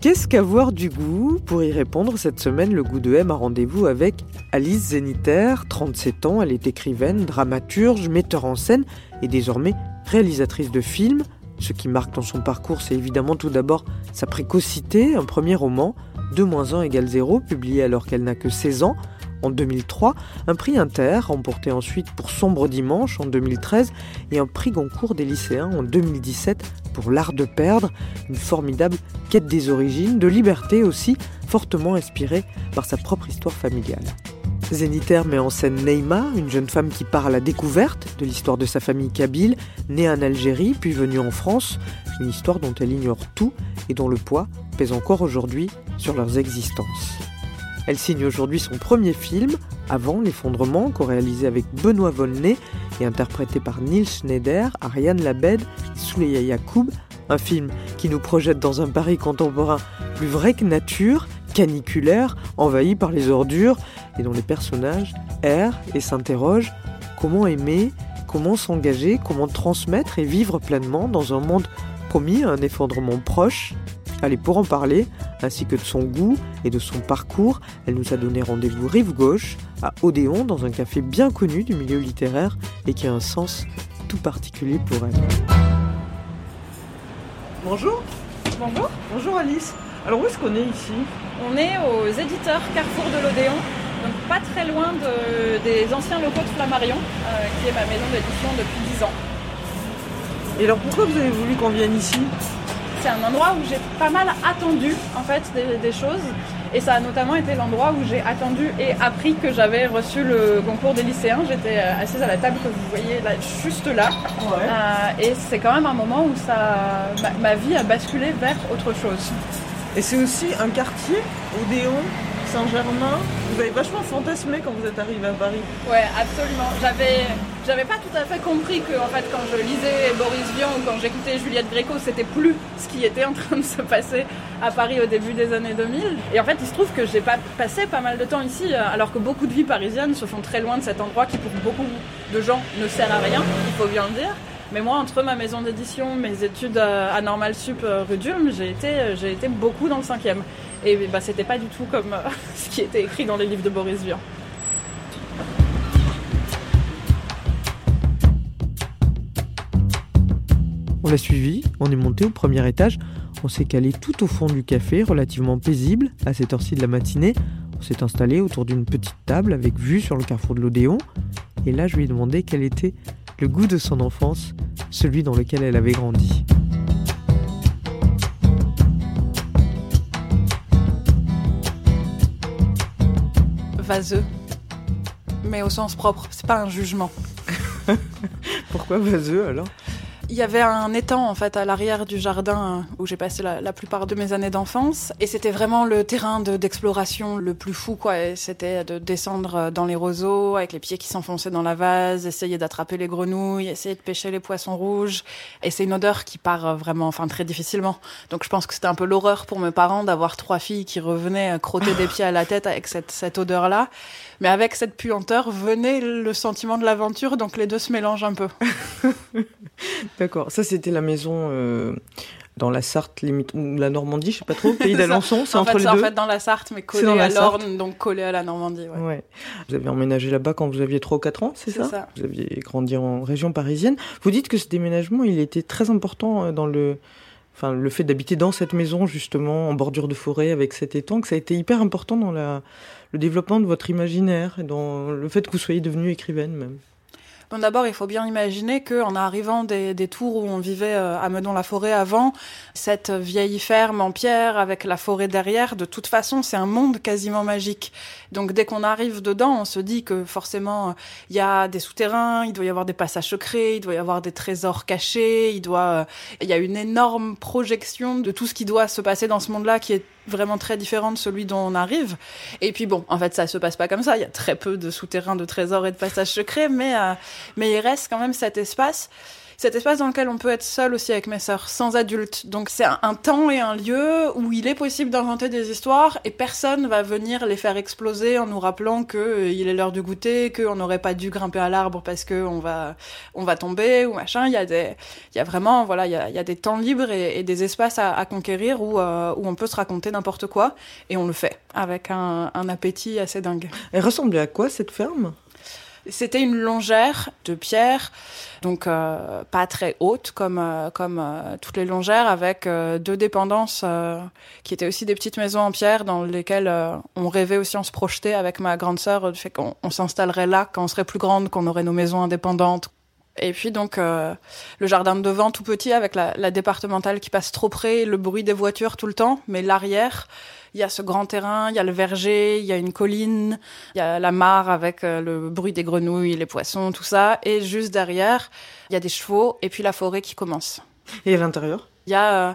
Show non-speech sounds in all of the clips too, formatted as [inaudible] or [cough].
Qu'est-ce qu'avoir du goût Pour y répondre, cette semaine, le goût de M a rendez-vous avec Alice Zeniter, 37 ans. Elle est écrivaine, dramaturge, metteur en scène et désormais réalisatrice de films. Ce qui marque dans son parcours, c'est évidemment tout d'abord sa précocité, un premier roman, 2 1 égale 0, publié alors qu'elle n'a que 16 ans, en 2003, un prix Inter, remporté ensuite pour Sombre Dimanche en 2013, et un prix Goncourt des lycéens en 2017 pour L'Art de perdre, une formidable quête des origines, de liberté aussi, fortement inspirée par sa propre histoire familiale. Zénitaire met en scène Neima, une jeune femme qui part à la découverte de l'histoire de sa famille kabyle, née en Algérie puis venue en France, une histoire dont elle ignore tout et dont le poids pèse encore aujourd'hui sur leurs existences. Elle signe aujourd'hui son premier film, Avant l'effondrement, co-réalisé avec Benoît Volney et interprété par Neil Schneider, Ariane Labed, Souleya Yacoub, un film qui nous projette dans un Paris contemporain plus vrai que nature, caniculaire, envahi par les ordures, et dont les personnages errent et s'interrogent comment aimer, comment s'engager, comment transmettre et vivre pleinement dans un monde promis à un effondrement proche? Allez, pour en parler, ainsi que de son goût et de son parcours, elle nous a donné rendez-vous rive gauche, à Odéon, dans un café bien connu du milieu littéraire et qui a un sens tout particulier pour elle. Bonjour. Bonjour. Bonjour Alice. Alors où est-ce qu'on est ici? On est aux éditeurs Carrefour de l'Odéon, donc pas très loin de- des anciens locaux de Flammarion, euh, qui est ma maison d'édition depuis 10 ans. Et alors pourquoi vous avez voulu qu'on vienne ici? C'est un endroit où j'ai pas mal attendu en fait des, des choses. Et ça a notamment été l'endroit où j'ai attendu et appris que j'avais reçu le concours des lycéens. J'étais euh, assise à la table que vous voyez là, juste là. Euh, et c'est quand même un moment où ça, ma, ma vie a basculé vers autre chose. Et c'est aussi un quartier, Odéon, Saint-Germain. Vous avez vachement fantasmé quand vous êtes arrivé à Paris. Ouais, absolument. J'avais, j'avais pas tout à fait compris que, en fait, quand je lisais Boris Vian ou quand j'écoutais Juliette Gréco, c'était plus ce qui était en train de se passer à Paris au début des années 2000. Et en fait, il se trouve que j'ai pas passé pas mal de temps ici, euh, alors que beaucoup de vies parisiennes se font très loin de cet endroit qui, pour beaucoup de gens, ne sert à rien, il faut bien le dire. Mais moi, entre ma maison d'édition, mes études euh, à Normal Sup euh, rue d'Ulm, j'ai été, j'ai été beaucoup dans le cinquième. Et bah, c'était pas du tout comme euh, [laughs] ce qui était écrit dans les livres de Boris Vian. On l'a suivi, on est monté au premier étage, on s'est calé tout au fond du café, relativement paisible, à cette heure-ci de la matinée. On s'est installé autour d'une petite table avec vue sur le carrefour de l'Odéon. Et là, je lui ai demandé quel était le goût de son enfance, celui dans lequel elle avait grandi. Vaseux, mais au sens propre, c'est pas un jugement. [laughs] Pourquoi vaseux alors? Il y avait un étang en fait à l'arrière du jardin où j'ai passé la, plupart de mes années d'enfance et c'était vraiment le terrain de- d'exploration le plus fou quoi. C'était de descendre dans les roseaux avec les pieds qui s'enfonçaient dans la vase, essayer d'attraper les grenouilles, essayer de pêcher les poissons rouges et c'est une odeur qui part vraiment enfin très difficilement. Donc je pense que c'était un peu l'horreur pour mes parents d'avoir trois filles qui revenaient crotter des pieds à la tête avec cette, cette odeur là. Mais avec cette puanteur venait le sentiment de l'aventure donc les deux se mélangent un peu. [laughs] D'accord, ça c'était la maison euh, dans la Sarthe, limite, ou la Normandie, je sais pas trop, pays [laughs] d'Alençon, c'est en entre fait, les c'est en deux fait dans la Sarthe, mais collé à l'Orne, donc collé à la Normandie. Ouais. Ouais. Vous avez emménagé là-bas quand vous aviez 3 ou 4 ans, c'est C'est ça, ça. Vous aviez grandi en région parisienne. Vous dites que ce déménagement, il était très important euh, dans le... Enfin, le fait d'habiter dans cette maison, justement, en bordure de forêt, avec cet étang, que ça a été hyper important dans la... le développement de votre imaginaire et le fait que vous soyez devenue écrivaine même. Bon, d'abord, il faut bien imaginer qu'en arrivant des, tours où on vivait à Meudon-la-Forêt avant, cette vieille ferme en pierre avec la forêt derrière, de toute façon, c'est un monde quasiment magique. Donc dès qu'on arrive dedans, on se dit que forcément, il y a des souterrains, il doit y avoir des passages secrets, il doit y avoir des trésors cachés, il doit, il y a une énorme projection de tout ce qui doit se passer dans ce monde-là qui est vraiment très différent de celui dont on arrive. Et puis bon, en fait, ça se passe pas comme ça. Il y a très peu de souterrains, de trésors et de passages secrets, mais euh, mais il reste quand même cet espace cet espace dans lequel on peut être seul aussi avec mes sœurs, sans adultes. Donc c'est un, temps et un lieu où il est possible d'inventer des histoires et personne va venir les faire exploser en nous rappelant que euh, il est l'heure du goûter, qu'on n'aurait pas dû grimper à l'arbre parce que on va on va tomber ou machin. Il y a des il y a vraiment voilà il y a, des temps libres et, des espaces à, à conquérir où euh, où on peut se raconter n'importe quoi et on le fait avec un, un appétit assez dingue. Elle ressemblait à quoi cette ferme? C'était une longère de pierre, donc euh, pas très haute comme euh, comme euh, toutes les longères, avec deux dépendances qui étaient aussi des petites maisons en pierre dans lesquelles on rêvait aussi, on se projetait avec ma grande sœur, du fait qu'on s'installerait là quand on serait plus grande, qu'on aurait nos maisons indépendantes. Et puis donc le jardin de devant tout petit avec la, la départementale qui passe trop près, le bruit des voitures tout le temps, mais l'arrière il y a ce grand terrain, il y a le verger, il y a une colline, il y a la mare avec euh, le bruit des grenouilles, les poissons, tout ça. Et juste derrière, il y a des chevaux et puis la forêt qui commence. Et à l'intérieur? Il y a euh,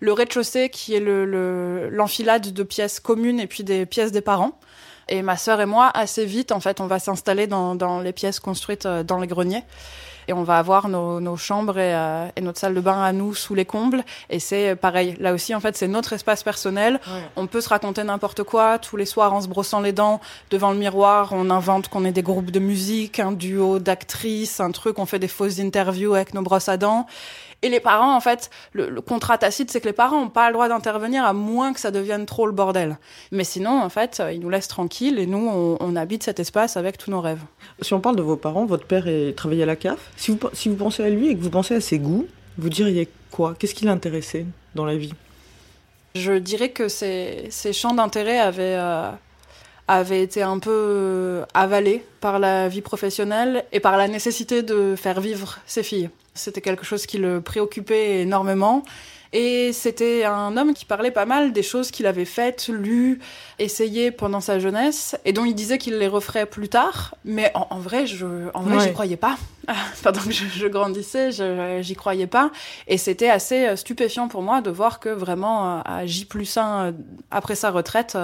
le rez-de-chaussée qui est l'enfilade le, de pièces communes et puis des pièces des parents. Et ma sœur et moi, assez vite, en fait, on va s'installer dans, dans les pièces construites euh, dans les greniers et on va avoir nos, nos chambres et, euh, et, notre salle de bain à nous sous les combles. Et c'est pareil. Là aussi, en fait, c'est notre espace personnel. On peut se raconter n'importe quoi tous les soirs en se brossant les dents devant le miroir. On invente qu'on est des groupes de musique, un duo d'actrices, un truc. On fait des fausses interviews avec nos brosses à dents. Et les parents, en fait, le, contrat tacite, c'est que les parents n'ont pas le droit d'intervenir à moins que ça devienne trop le bordel. Mais sinon, en fait, ils nous laissent tranquilles et nous, on, habite cet espace avec tous nos rêves. Si on parle de vos parents, votre père est, travaillait à la CAF. Si vous, si vous pensez à lui et que vous pensez à ses goûts, vous diriez quoi? Qu'est-ce qui l'intéressait dans la vie? Je dirais que ses, champs d'intérêt avaient... Euh, avait été un peu euh, avalé par la vie professionnelle et par la nécessité de faire vivre ses filles. C'était quelque chose qui le préoccupait énormément. Et c'était un homme qui parlait pas mal des choses qu'il avait faites, lues, essayées pendant sa jeunesse, et dont il disait qu'il les referait plus tard. Mais en, vrai, je, en vrai, j'y croyais pas. [laughs] pendant que je, grandissais, j'y croyais pas. Et c'était assez euh, stupéfiant pour moi de voir que vraiment, euh, à J plus 1, euh, après sa retraite,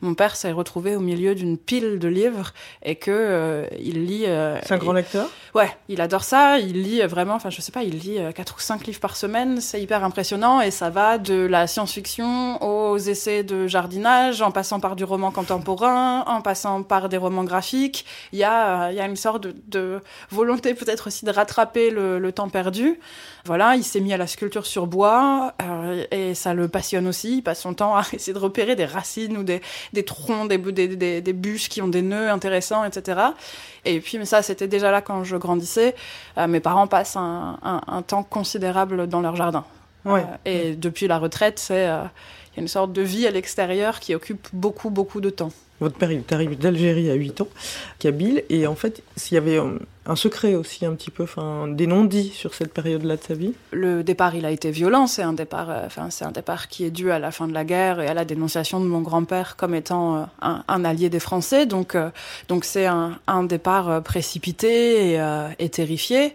mon père s'est retrouvé au milieu d'une pile de livres et que il lit. C'est un grand lecteur? Ouais, il adore ça. Il lit vraiment, enfin, je sais pas, il lit quatre ou cinq livres par semaine. C'est hyper impressionnant et ça va de la science-fiction aux essais de jardinage, en passant par du roman contemporain, en passant par des romans graphiques. Il y a, il y a une sorte de, de volonté peut-être aussi de rattraper le, temps perdu. Voilà, il s'est mis à la sculpture sur bois euh, et ça le passionne aussi. Il passe son temps à [laughs] essayer de repérer des racines ou des, troncs, des, des, des, bûches qui ont des nœuds intéressants, etc. Et puis, mais ça, c'était déjà là quand je grandissais. Euh, mes parents passent un, temps considérable dans leur jardin. Ouais. Euh, et depuis la retraite, c'est une sorte de vie à l'extérieur qui occupe beaucoup, beaucoup de temps. Votre père, est arrivé d'Algérie à 8 ans, Kabyle, et en fait, s'il y avait un secret aussi un petit peu, enfin des non-dits sur cette période-là de sa vie. Le départ, il a été violent. C'est un départ, euh, enfin c'est un départ qui est dû à la fin de la guerre et à la dénonciation de mon grand-père comme étant euh, un, allié des Français. Donc euh, donc c'est un, un, départ précipité et, et, terrifié.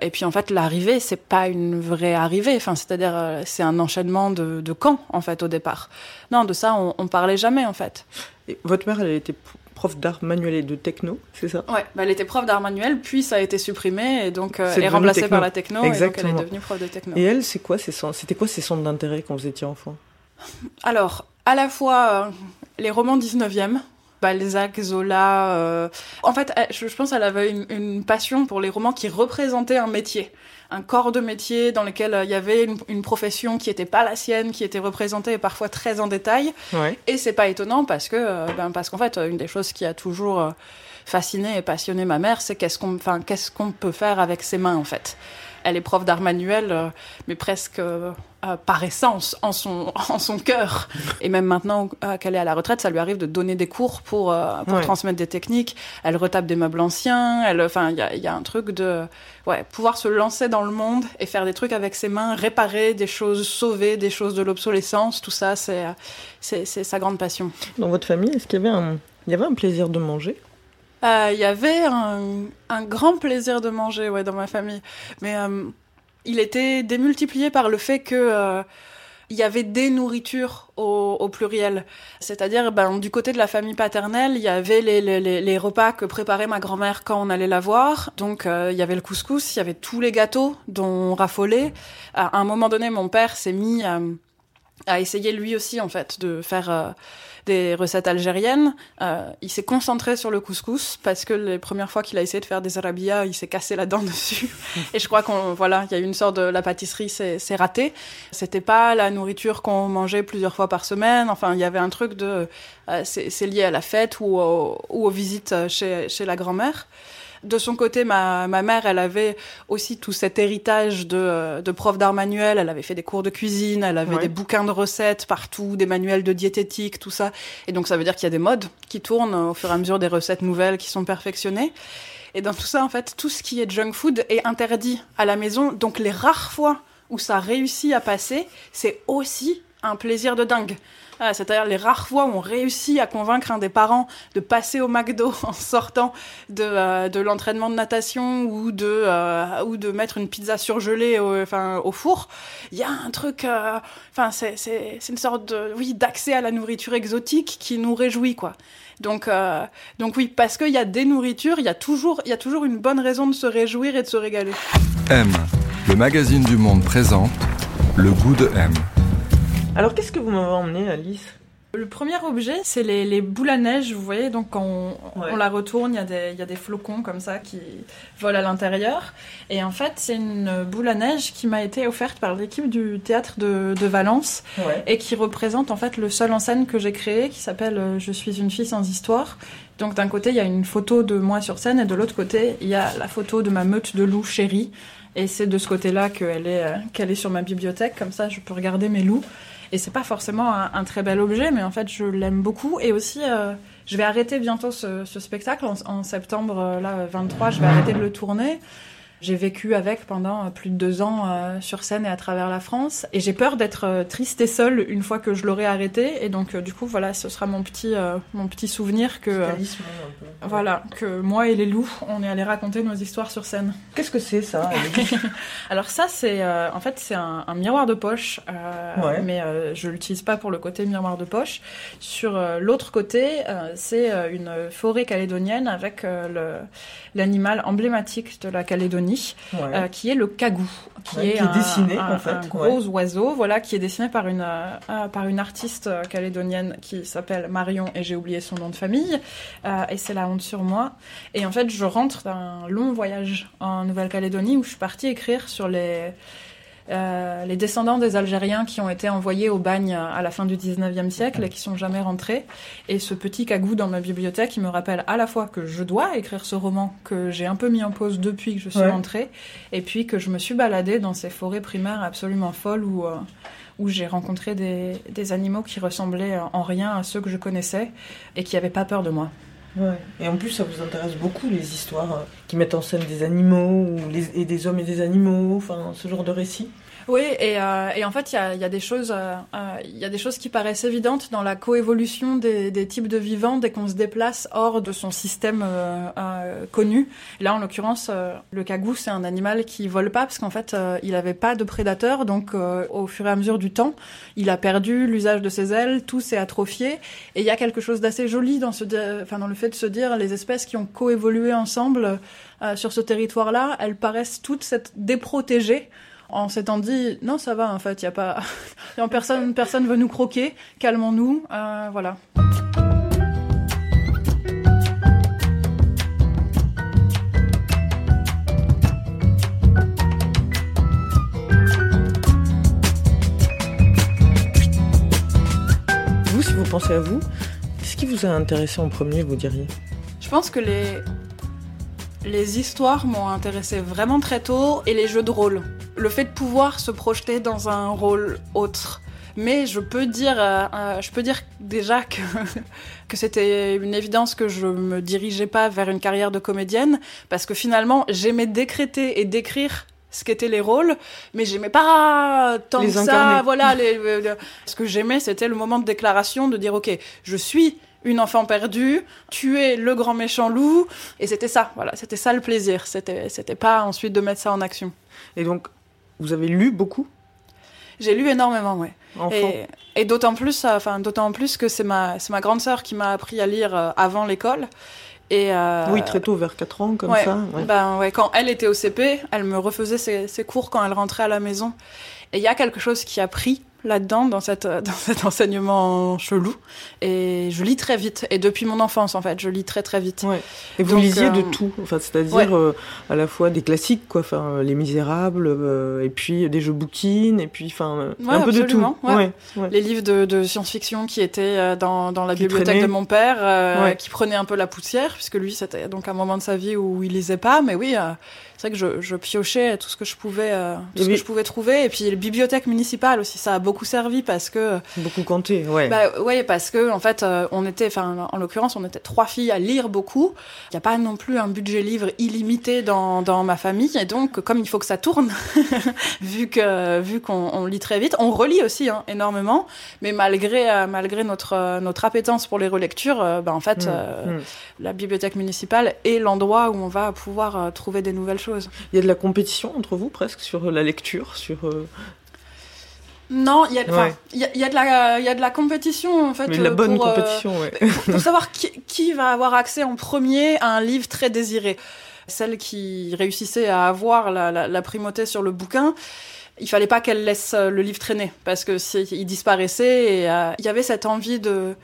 Et puis en fait, l'arrivée, c'est pas une vraie arrivée. Enfin c'est-à-dire c'est un enchaînement de, de camps en fait au départ. Non, de ça on, on parlait jamais en fait. Et votre mère, elle était prof d'art manuel et de techno, c'est ça? Ouais, bah, elle était prof d'art manuel, puis ça a été supprimé et donc euh, elle est remplacée par la techno Exactement. et donc elle est devenue prof de techno. Et elle, c'est quoi c'était quoi ses centres d'intérêt quand vous étiez enfant? Alors, à la fois euh, les romans 19e, Balzac, Zola. Euh, en fait, je, pense qu'elle avait une, passion pour les romans qui représentaient un métier un corps de métier dans lequel euh, il y avait une, profession qui n'était pas la sienne, qui était représentée parfois très en détail. Ouais. Et c'est pas étonnant parce que, euh, ben, parce qu'en fait, une des choses qui a toujours euh, fasciné et passionné ma mère, c'est qu'est-ce qu'on, enfin, qu'est-ce qu'on peut faire avec ses mains en fait. Elle est prof d'art manuel, mais presque par essence, en son, [laughs] en son cœur. Et même maintenant qu'elle est à la retraite, ça lui arrive de donner des cours pour, pour transmettre des techniques. Elle retape des meubles anciens. Elle, enfin, il y a, y a un truc de ouais, pouvoir se lancer dans le monde et faire des trucs avec ses mains, réparer des choses, sauver des choses de l'obsolescence. Tout ça, c'est c'est sa grande passion. Dans votre famille, est-ce qu'il y avait un, il y avait un plaisir de manger? Euh, il y avait un, grand plaisir de manger ouais, dans ma famille. Mais euh, il était démultiplié par le fait que euh, il y avait des nourritures au, pluriel. C'est-à-dire, ben, du côté de la famille paternelle, il y avait les, repas que préparait ma grand-mère quand on allait la voir. Donc, il y avait le couscous, il y avait tous les gâteaux dont on raffolait. À un moment donné, mon père s'est mis à essayer lui aussi, en fait, de faire des recettes algériennes. Euh, il s'est concentré sur le couscous parce que les premières fois qu'il a essayé de faire des arabias, il s'est cassé la dent [laughs] dessus. Et je crois qu'on voilà, il y a eu une sorte de la pâtisserie, c'est raté. C'était pas la nourriture qu'on mangeait plusieurs fois par semaine. Enfin, il y avait un truc de euh, c'est lié à la fête ou, ou aux visites chez, chez la grand-mère. De son côté, ma, ma mère, elle avait aussi tout cet héritage de, de prof d'art manuel. Elle avait fait des cours de cuisine, elle avait des bouquins de recettes partout, des manuels de diététique, tout ça. Et donc, ça veut dire qu'il y a des modes qui tournent au fur et à mesure des recettes nouvelles qui sont perfectionnées. Et dans tout ça, en fait, tout ce qui est junk food est interdit à la maison. Donc, les rares fois où ça réussit à passer, c'est aussi un plaisir de dingue. Ah, c'est-à-dire les rares fois où on réussit à convaincre un des parents de passer au McDo [laughs] en sortant de, euh, de l'entraînement de natation ou de, euh, ou de mettre une pizza surgelée au, four, il y a un truc, euh, enfin, c'est, une sorte de, d'accès à la nourriture exotique qui nous réjouit, quoi. Donc, donc oui, parce qu'il y a des nourritures, il y a toujours, y a toujours une bonne raison de se réjouir et de se régaler. M, le magazine du monde présente le goût de M. Alors qu'est-ce que vous m'avez emmené, Alice? Le premier objet, c'est les, les, boules à neige, vous voyez, donc quand on, on la retourne, il y, a des, y a des flocons comme ça qui volent à l'intérieur. Et en fait, c'est une boule à neige qui m'a été offerte par l'équipe du théâtre de, de Valence ouais. et qui représente en fait le seul en scène que j'ai créé qui s'appelle euh, Je suis une fille sans histoire. Donc d'un côté, il y a une photo de moi sur scène et de l'autre côté, il y a la photo de ma meute de loups chéris. Et c'est de ce côté-là qu'elle est, euh, qu'elle est sur ma bibliothèque, comme ça je peux regarder mes loups. Et c'est pas forcément un, très bel objet, mais en fait, je l'aime beaucoup. Et aussi, euh, je vais arrêter bientôt ce, ce spectacle en, en, septembre, euh, là, 23. Je vais arrêter de le tourner. J'ai vécu avec pendant plus de deux ans euh, sur scène et à travers la France. Et j'ai peur d'être euh, triste et seule une fois que je l'aurai arrêté. Et donc, euh, du coup, voilà, ce sera mon petit, euh, mon petit souvenir que, euh, voilà, que moi et les loups, on est allés raconter nos histoires sur scène. Qu'est-ce que c'est ça [laughs] Alors ça, c'est en fait c'est un, un, miroir de poche, ouais. mais je l'utilise pas pour le côté miroir de poche. Sur l'autre côté, c'est une forêt calédonienne avec l'animal emblématique de la Calédonie, ouais. euh, qui est le cagou, qui ouais, est, qui est un, dessiné un, en fait, un gros oiseau, voilà, qui est dessiné par une euh, par une artiste calédonienne qui s'appelle Marion et j'ai oublié son nom de famille, euh, et c'est la honte sur moi. Et en fait, je rentre d'un long voyage en Nouvelle-Calédonie où je suis partie écrire sur les euh, les descendants des Algériens qui ont été envoyés au bagne à la fin du 19e siècle et qui sont jamais rentrés. Et ce petit cagou dans ma bibliothèque, il me rappelle à la fois que je dois écrire ce roman que j'ai un peu mis en pause depuis que je suis ouais. rentrée, et puis que je me suis baladée dans ces forêts primaires absolument folles où, euh, où j'ai rencontré des, des animaux qui ressemblaient en rien à ceux que je connaissais et qui n'avaient pas peur de moi. Ouais. Et en plus, ça vous intéresse beaucoup les histoires euh, qui mettent en scène des animaux ou les, et des hommes et des animaux, enfin ce genre de récits? Oui, et, euh, et en fait, il y a, y a, des choses, euh, il y a des choses qui paraissent évidentes dans la coévolution des, des types de vivants dès qu'on se déplace hors de son système euh, euh connu. Là, en l'occurrence, euh, le cagou, c'est un animal qui vole pas parce qu'en fait, euh, il n'avait pas de prédateur. Donc, au fur et à mesure du temps, il a perdu l'usage de ses ailes, tout s'est atrophié. Et il y a quelque chose d'assez joli dans, ce, enfin, dans le fait de se dire les espèces qui ont coévolué ensemble sur ce territoire-là, elles paraissent toutes déprotégées en s'étant dit non ça va en fait il y a pas [laughs] personne personne veut nous croquer calmons-nous euh, voilà vous si vous pensez à vous qu'est-ce qui vous a intéressé en premier vous diriez? Je pense que les Les histoires m'ont intéressé vraiment très tôt et les jeux de rôle. Le fait de pouvoir se projeter dans un rôle autre. Mais je peux dire, euh, euh, je peux dire déjà que, [laughs] que c'était une évidence que je me dirigeais pas vers une carrière de comédienne parce que finalement j'aimais décréter et décrire ce qu'étaient les rôles, mais j'aimais pas tant Les que incarner. ça. Voilà, [laughs] les- le- ce que j'aimais, c'était le moment de déclaration, de dire ok, je suis une enfant perdue, tu es le grand méchant loup, et c'était ça. Voilà, c'était ça le plaisir. C'était, c'était pas ensuite de mettre ça en action. Et donc, vous avez lu beaucoup? J'ai lu énormément, ouais. enfant Et, et d'autant plus, euh, enfin d'autant plus que c'est ma, c'est ma grande sœur qui m'a appris à lire euh, avant l'école. Et euh, Oui, très tôt, vers 4 ans, comme ouais, ça. ouais. Ben ouais, quand elle était au CP, elle me refaisait ses, ses cours quand elle rentrait à la maison. Et il y a quelque chose qui a pris là-dedans, dans, cette, [laughs] dans cet enseignement chelou. Et je lis très vite. Et depuis mon enfance, en fait, je lis très très vite. Ouais. Et vous Donc, lisiez de euh, tout, enfin, c'est-à-dire ouais. euh, à la fois des classiques, quoi, enfin, euh, Les Misérables, euh, et puis des jeux bouquines, et puis enfin, euh, Ouais, un peu de tout. Les livres de, de science-fiction qui étaient euh, dans, dans la Qui bibliothèque traînaient. de mon père, euh, qui prenaient un peu la poussière, puisque lui, c'était donc un moment de sa vie où il lisait pas. Mais oui, euh, c'est vrai que je, je piochais tout ce que je pouvais, euh, tout ce que je pouvais trouver. Et puis, les bibliothèques municipales aussi, ça a beaucoup servi parce que Beaucoup compté, ouais. Bah oui, parce que en fait, euh, on était, enfin, en l'occurrence, on était trois filles à lire beaucoup. Il n'y a pas non plus un budget livre illimité dans, dans ma famille, et donc comme il faut que ça tourne, [laughs] vu que vu qu'on on lit très vite, on relit aussi hein, énormément. Mais malgré euh, malgré notre notre appétence pour les relectures, euh, bah, en fait, Mm, euh, mm. la bibliothèque municipale est l'endroit où on va pouvoir trouver des nouvelles choses. Il y a de la compétition entre vous, presque, sur la lecture, sur... euh, Non, il y a, enfin, Ouais. il y a, il y a de la il y a de la compétition en fait. Mais de la euh, bonne pour, euh, compétition, ouais. pour savoir qui, qui va avoir accès en premier à un livre très désiré. Celle qui réussissait à avoir la, la, la primauté sur le bouquin, il fallait pas qu'elle laisse euh, le livre traîner parce que si- il disparaissait et euh, il y avait cette envie de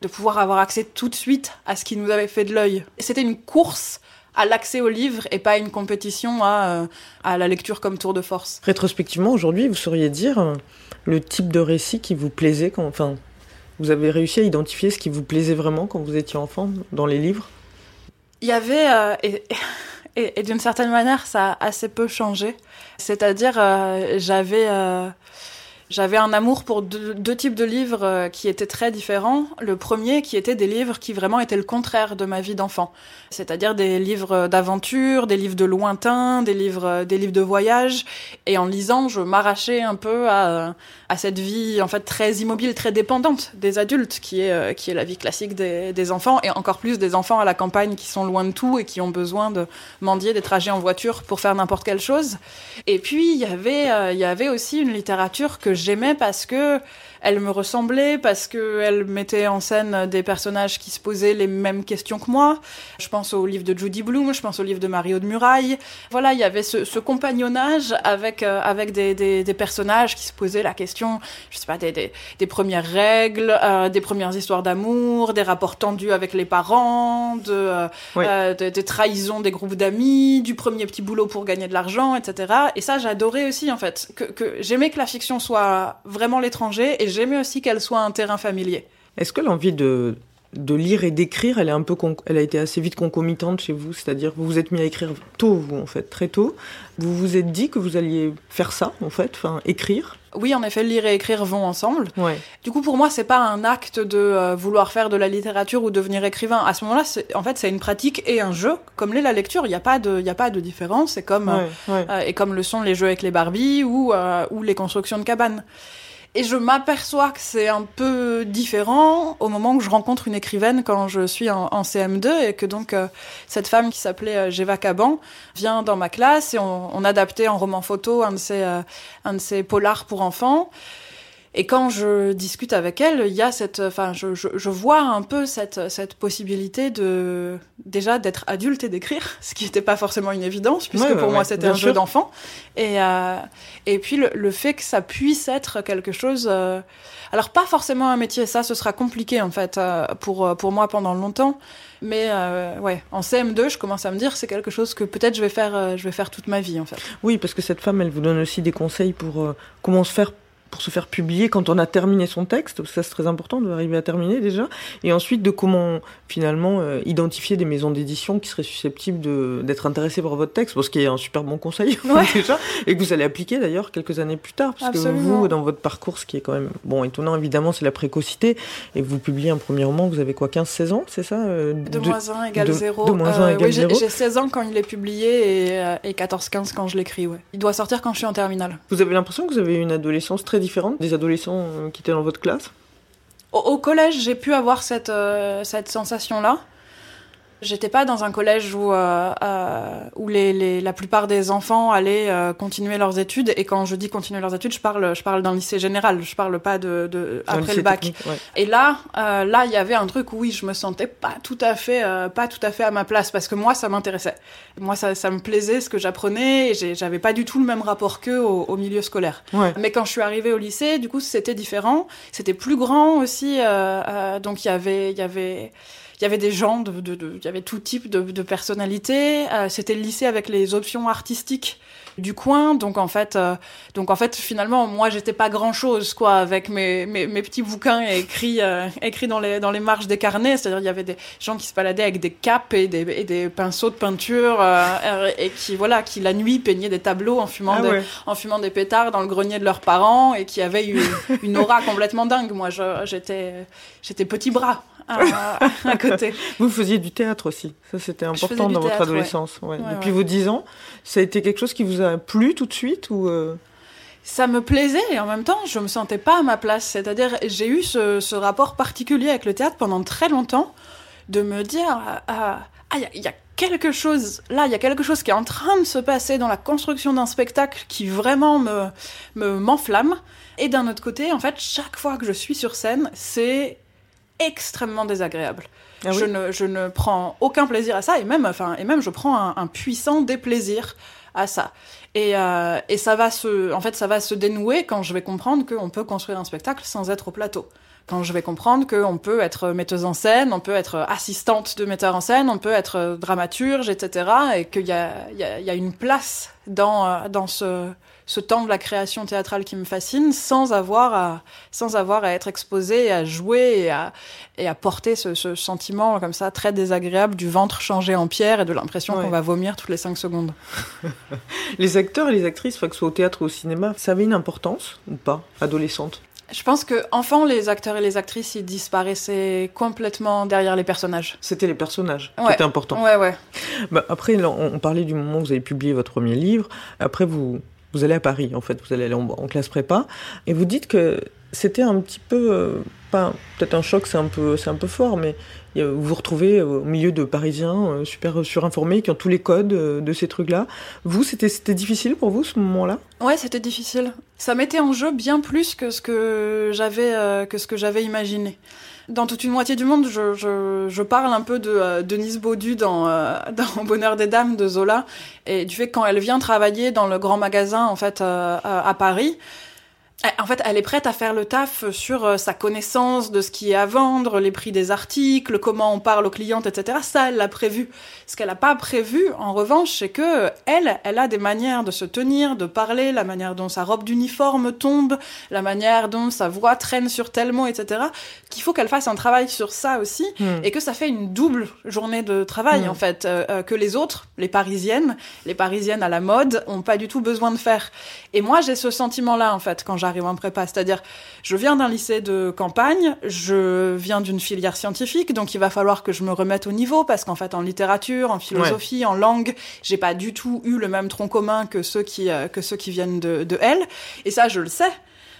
de pouvoir avoir accès tout de suite à ce qui nous avait fait de l'œil. C'était une course à l'accès au livre et pas une compétition à, à la lecture comme tour de force. Rétrospectivement, aujourd'hui, vous sauriez dire euh, le type de récit qui vous plaisait quand... Enfin, vous avez réussi à identifier ce qui vous plaisait vraiment quand vous étiez enfant dans les livres? Il y avait, euh, et, et, d'une certaine manière, ça a assez peu changé. C'est-à-dire, euh, j'avais, euh, j'avais un amour pour deux, types de livres euh, qui étaient très différents. Le premier, qui était des livres qui vraiment étaient le contraire de ma vie d'enfant. C'est-à-dire des livres d'aventure, des livres de lointain, des livres, des livres de voyage. Et en lisant, je m'arrachais un peu à, à cette vie, en fait, très immobile, très dépendante des adultes, qui est, euh, qui est la vie classique des, des enfants, et encore plus des enfants à la campagne qui sont loin de tout et qui ont besoin de mendier des trajets en voiture pour faire n'importe quelle chose. Et puis, il y avait, euh, il y avait aussi une littérature que j'aimais parce que elle me ressemblait, parce que elle mettait en scène des personnages qui se posaient les mêmes questions que moi. Je pense au livre de Judy Bloom, je pense au livre de Mario de Muraille. Voilà, il y avait ce, ce compagnonnage avec, euh, avec des, des, des personnages qui se posaient la question, je sais pas, des, des, des premières règles, euh, des premières histoires d'amour, des rapports tendus avec les parents, de, euh, Oui. euh, de- des trahisons des groupes d'amis, du premier petit boulot pour gagner de l'argent, etc. Et ça, j'adorais aussi, en fait. Que, que j'aimais que la fiction soit vraiment l'étranger et j'aimais aussi qu'elle soit un terrain familier. Est-ce que l'envie de, de lire et d'écrire, elle, est un peu elle a été assez vite concomitante chez vous? C'est-à-dire, vous vous êtes mis à écrire tôt, vous, en fait, très tôt. Vous vous êtes dit que vous alliez faire ça, en fait, enfin, écrire? Oui, en effet, lire et écrire vont ensemble. Ouais. Du coup, pour moi, c'est pas un acte de euh, vouloir faire de la littérature ou devenir écrivain. À ce moment-là, en fait, c'est une pratique et un jeu. Comme l'est la lecture, il n'y a pas de, il a pas de différence. C'est comme, euh, ouais. Euh, et comme le sont les jeux avec les Barbie ou, ou les constructions de cabanes. Et je m'aperçois que c'est un peu différent au moment où je rencontre une écrivaine quand je suis en, en CM2 et que donc euh, cette femme qui s'appelait euh, Caban vient dans ma classe et on, on adaptait en roman photo un de ces, euh, un de ces polars pour enfants. Et quand je discute avec elle, il y a cette, enfin, je, je, je vois un peu cette, cette possibilité de déjà d'être adulte et d'écrire, [laughs] ce qui n'était pas forcément une évidence puisque Ouais, ouais, pour moi c'était un sûr. jeu d'enfant. Et euh, et puis le, le fait que ça puisse être quelque chose, euh, alors pas forcément un métier, ça ce sera compliqué en fait euh, pour pour moi pendant longtemps. Mais euh, ouais, en CM2, je commence à me dire c'est quelque chose que peut-être je vais faire, euh, je vais faire toute ma vie en fait. Oui, parce que cette femme, elle vous donne aussi des conseils pour euh, comment se faire pour se faire publier quand on a terminé son texte, parce que ça c'est très important d'arriver à terminer déjà, et ensuite de comment finalement euh, identifier des maisons d'édition qui seraient susceptibles d'être intéressées par votre texte, qu'il y a un super bon conseil [laughs] déjà, et que vous allez appliquer d'ailleurs quelques années plus tard, parce que vous, dans votre parcours, ce qui est quand même bon étonnant évidemment, c'est la précocité, et vous publiez un premier roman, vous avez quoi, 15-16 ans, c'est ça euh, de, moins 1 égale 0. De moins 1 euh, 0. J'ai 16 ans quand il est publié et, et 14-15 quand je l'écris, ouais. Il doit sortir quand je suis en terminale. Vous avez l'impression que vous avez une adolescence très différente des adolescents euh, qui étaient dans votre classe? Au, collège, j'ai pu avoir cette, euh, cette sensation-là. J'étais pas dans un collège où, euh, euh, où les, les, la plupart des enfants allaient euh, continuer leurs études. Et quand je dis continuer leurs études, je parle, je parle d'un lycée général. Je parle pas de, de après le bac. Et là, euh, là, il y avait un truc où oui, je me sentais pas tout à fait, euh, pas tout à fait à ma place parce que moi, ça m'intéressait. Moi, ça, ça me plaisait ce que j'apprenais. Et j'avais pas du tout le même rapport qu'eux au, au, milieu scolaire. Mais quand je suis arrivée au lycée, du coup, c'était différent. C'était plus grand aussi. donc il y avait, il y avait il y avait des gens, de, de, de, il y avait tout type de, de personnalités. Euh, C'était le lycée avec les options artistiques du coin. Donc en fait, euh, donc en fait, finalement, moi, j'étais pas grand chose quoi avec mes, mes, mes petits bouquins écrits euh, écrits dans les dans les marges des carnets. C'est-à-dire il y avait des gens qui se baladaient avec des capes et des, et des pinceaux de peinture euh, et qui voilà, qui la nuit peignaient des tableaux en fumant ah des, en fumant des pétards dans le grenier de leurs parents et qui avaient une, une aura complètement dingue. Moi, j'étais j'étais petit bras à, [laughs] à, côté. Vous faisiez du théâtre aussi. Ça, c'était important dans votre adolescence. Ouais. Ouais. Depuis vos 10 ans, ça a été quelque chose qui vous a plu tout de suite ou euh... Ça me plaisait et en même temps, je me sentais pas à ma place. C'est-à-dire, j'ai eu ce, ce, rapport particulier avec le théâtre pendant très longtemps, de me dire ah, ah, ah il y, a quelque chose là, il y a quelque chose qui est en train de se passer dans la construction d'un spectacle qui vraiment me m'enflamme. et d'un autre côté, en fait, chaque fois que je suis sur scène, c'est extrêmement désagréable. Ah oui je, ne, je ne prends aucun plaisir à ça et même, enfin, et même je prends un, un puissant déplaisir à ça. Et, euh, et ça va se, en fait, ça va se dénouer quand je vais comprendre qu'on peut construire un spectacle sans être au plateau. Quand je vais comprendre qu'on peut être metteuse en scène, on peut être assistante de metteur en scène, on peut être dramaturge, etc. Et qu'il y a, il y, a, il y a une place dans, euh, dans ce, ce temps de la création théâtrale qui me fascine sans avoir à, sans avoir à être exposé, à jouer et à, et à porter ce, ce sentiment comme ça très désagréable du ventre changé en pierre et de l'impression ouais. qu'on va vomir toutes les cinq secondes. [laughs] les acteurs et les actrices, que ce soit au théâtre ou au cinéma, ça avait une importance ou pas, adolescente? Je pense que enfant, les acteurs et les actrices, ils disparaissaient complètement derrière les personnages. C'était les personnages ouais. qui étaient importants. Ouais, ouais. Bah, après, on, on parlait du moment où vous avez publié votre premier livre. Après, vous, vous allez à Paris, en fait, vous allez aller en, classe prépa, et vous dites que c'était un petit peu, euh, peut-être un choc, c'est un peu, c'est un peu fort, mais vous vous retrouvez au milieu de Parisiens euh, super surinformés qui ont tous les codes euh, de ces trucs-là. Vous, c'était, c'était difficile pour vous ce moment-là? Ouais, c'était difficile. Ça mettait en jeu bien plus que ce que j'avais, euh, que ce que j'avais imaginé dans toute une moitié du monde, je, je, je parle un peu de euh, Denise Baudu dans, euh, [laughs] dans Bonheur des Dames de Zola. Et du fait que quand elle vient travailler dans le grand magasin en fait euh, à Paris, en fait, elle est prête à faire le taf sur euh, sa connaissance de ce qui est à vendre, les prix des articles, comment on parle aux clientes, etc. Ça, elle l'a prévu. Ce qu'elle n'a pas prévu, en revanche, c'est que elle, elle a des manières de se tenir, de parler, la manière dont sa robe d'uniforme tombe, la manière dont sa voix traîne sur tel mot, etc. Qu'il faut qu'elle fasse un travail sur ça aussi, mmh. et que ça fait une double journée de travail, mmh. en fait, euh, euh, que les autres, les Parisiennes, les Parisiennes à la mode, ont pas du tout besoin de faire. Et moi, j'ai ce sentiment-là, en fait, quand j'arrive en prépa. C'est-à-dire, je viens d'un lycée de campagne, je viens d'une filière scientifique, donc il va falloir que je me remette au niveau, parce qu'en fait, en littérature, en philosophie, en langue, j'ai pas du tout eu le même tronc commun que ceux qui, euh, que ceux qui viennent de, de elle. Et ça, je le sais.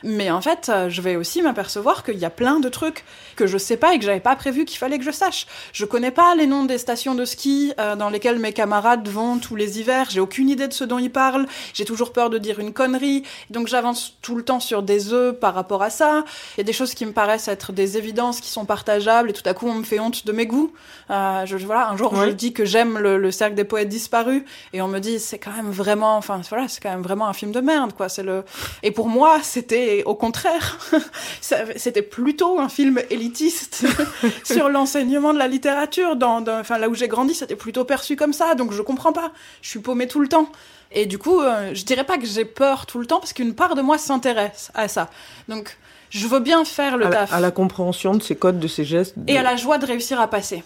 Mais en fait, euh, je vais aussi m'apercevoir qu'il y a plein de trucs que je sais pas et que j'avais pas prévu qu'il fallait que je sache. Je connais pas les noms des stations de ski euh, dans lesquelles mes camarades vont tous les hivers. J'ai aucune idée de ce dont ils parlent. J'ai toujours peur de dire une connerie. Donc j'avance tout le temps sur des œufs par rapport à ça. Il y a des choses qui me paraissent être des évidences qui sont partageables et tout à coup on me fait honte de mes goûts. Euh, je, voilà, un jour oui. je dis que j'aime le, le, cercle des poètes disparus et on me dit c'est quand même vraiment, enfin voilà, c'est quand même vraiment un film de merde quoi. C'est le et pour moi c'était Et au contraire, [laughs] c'était plutôt un film élitiste [laughs] sur l'enseignement de la littérature. Dans, enfin, là où j'ai grandi, c'était plutôt perçu comme ça. Donc je comprends pas. Je suis paumée tout le temps. Et du coup, euh, je dirais pas que j'ai peur tout le temps parce qu'une part de moi s'intéresse à ça. Donc je veux bien faire le taf. à la compréhension de ces codes, de ces gestes. Et à la joie de réussir à passer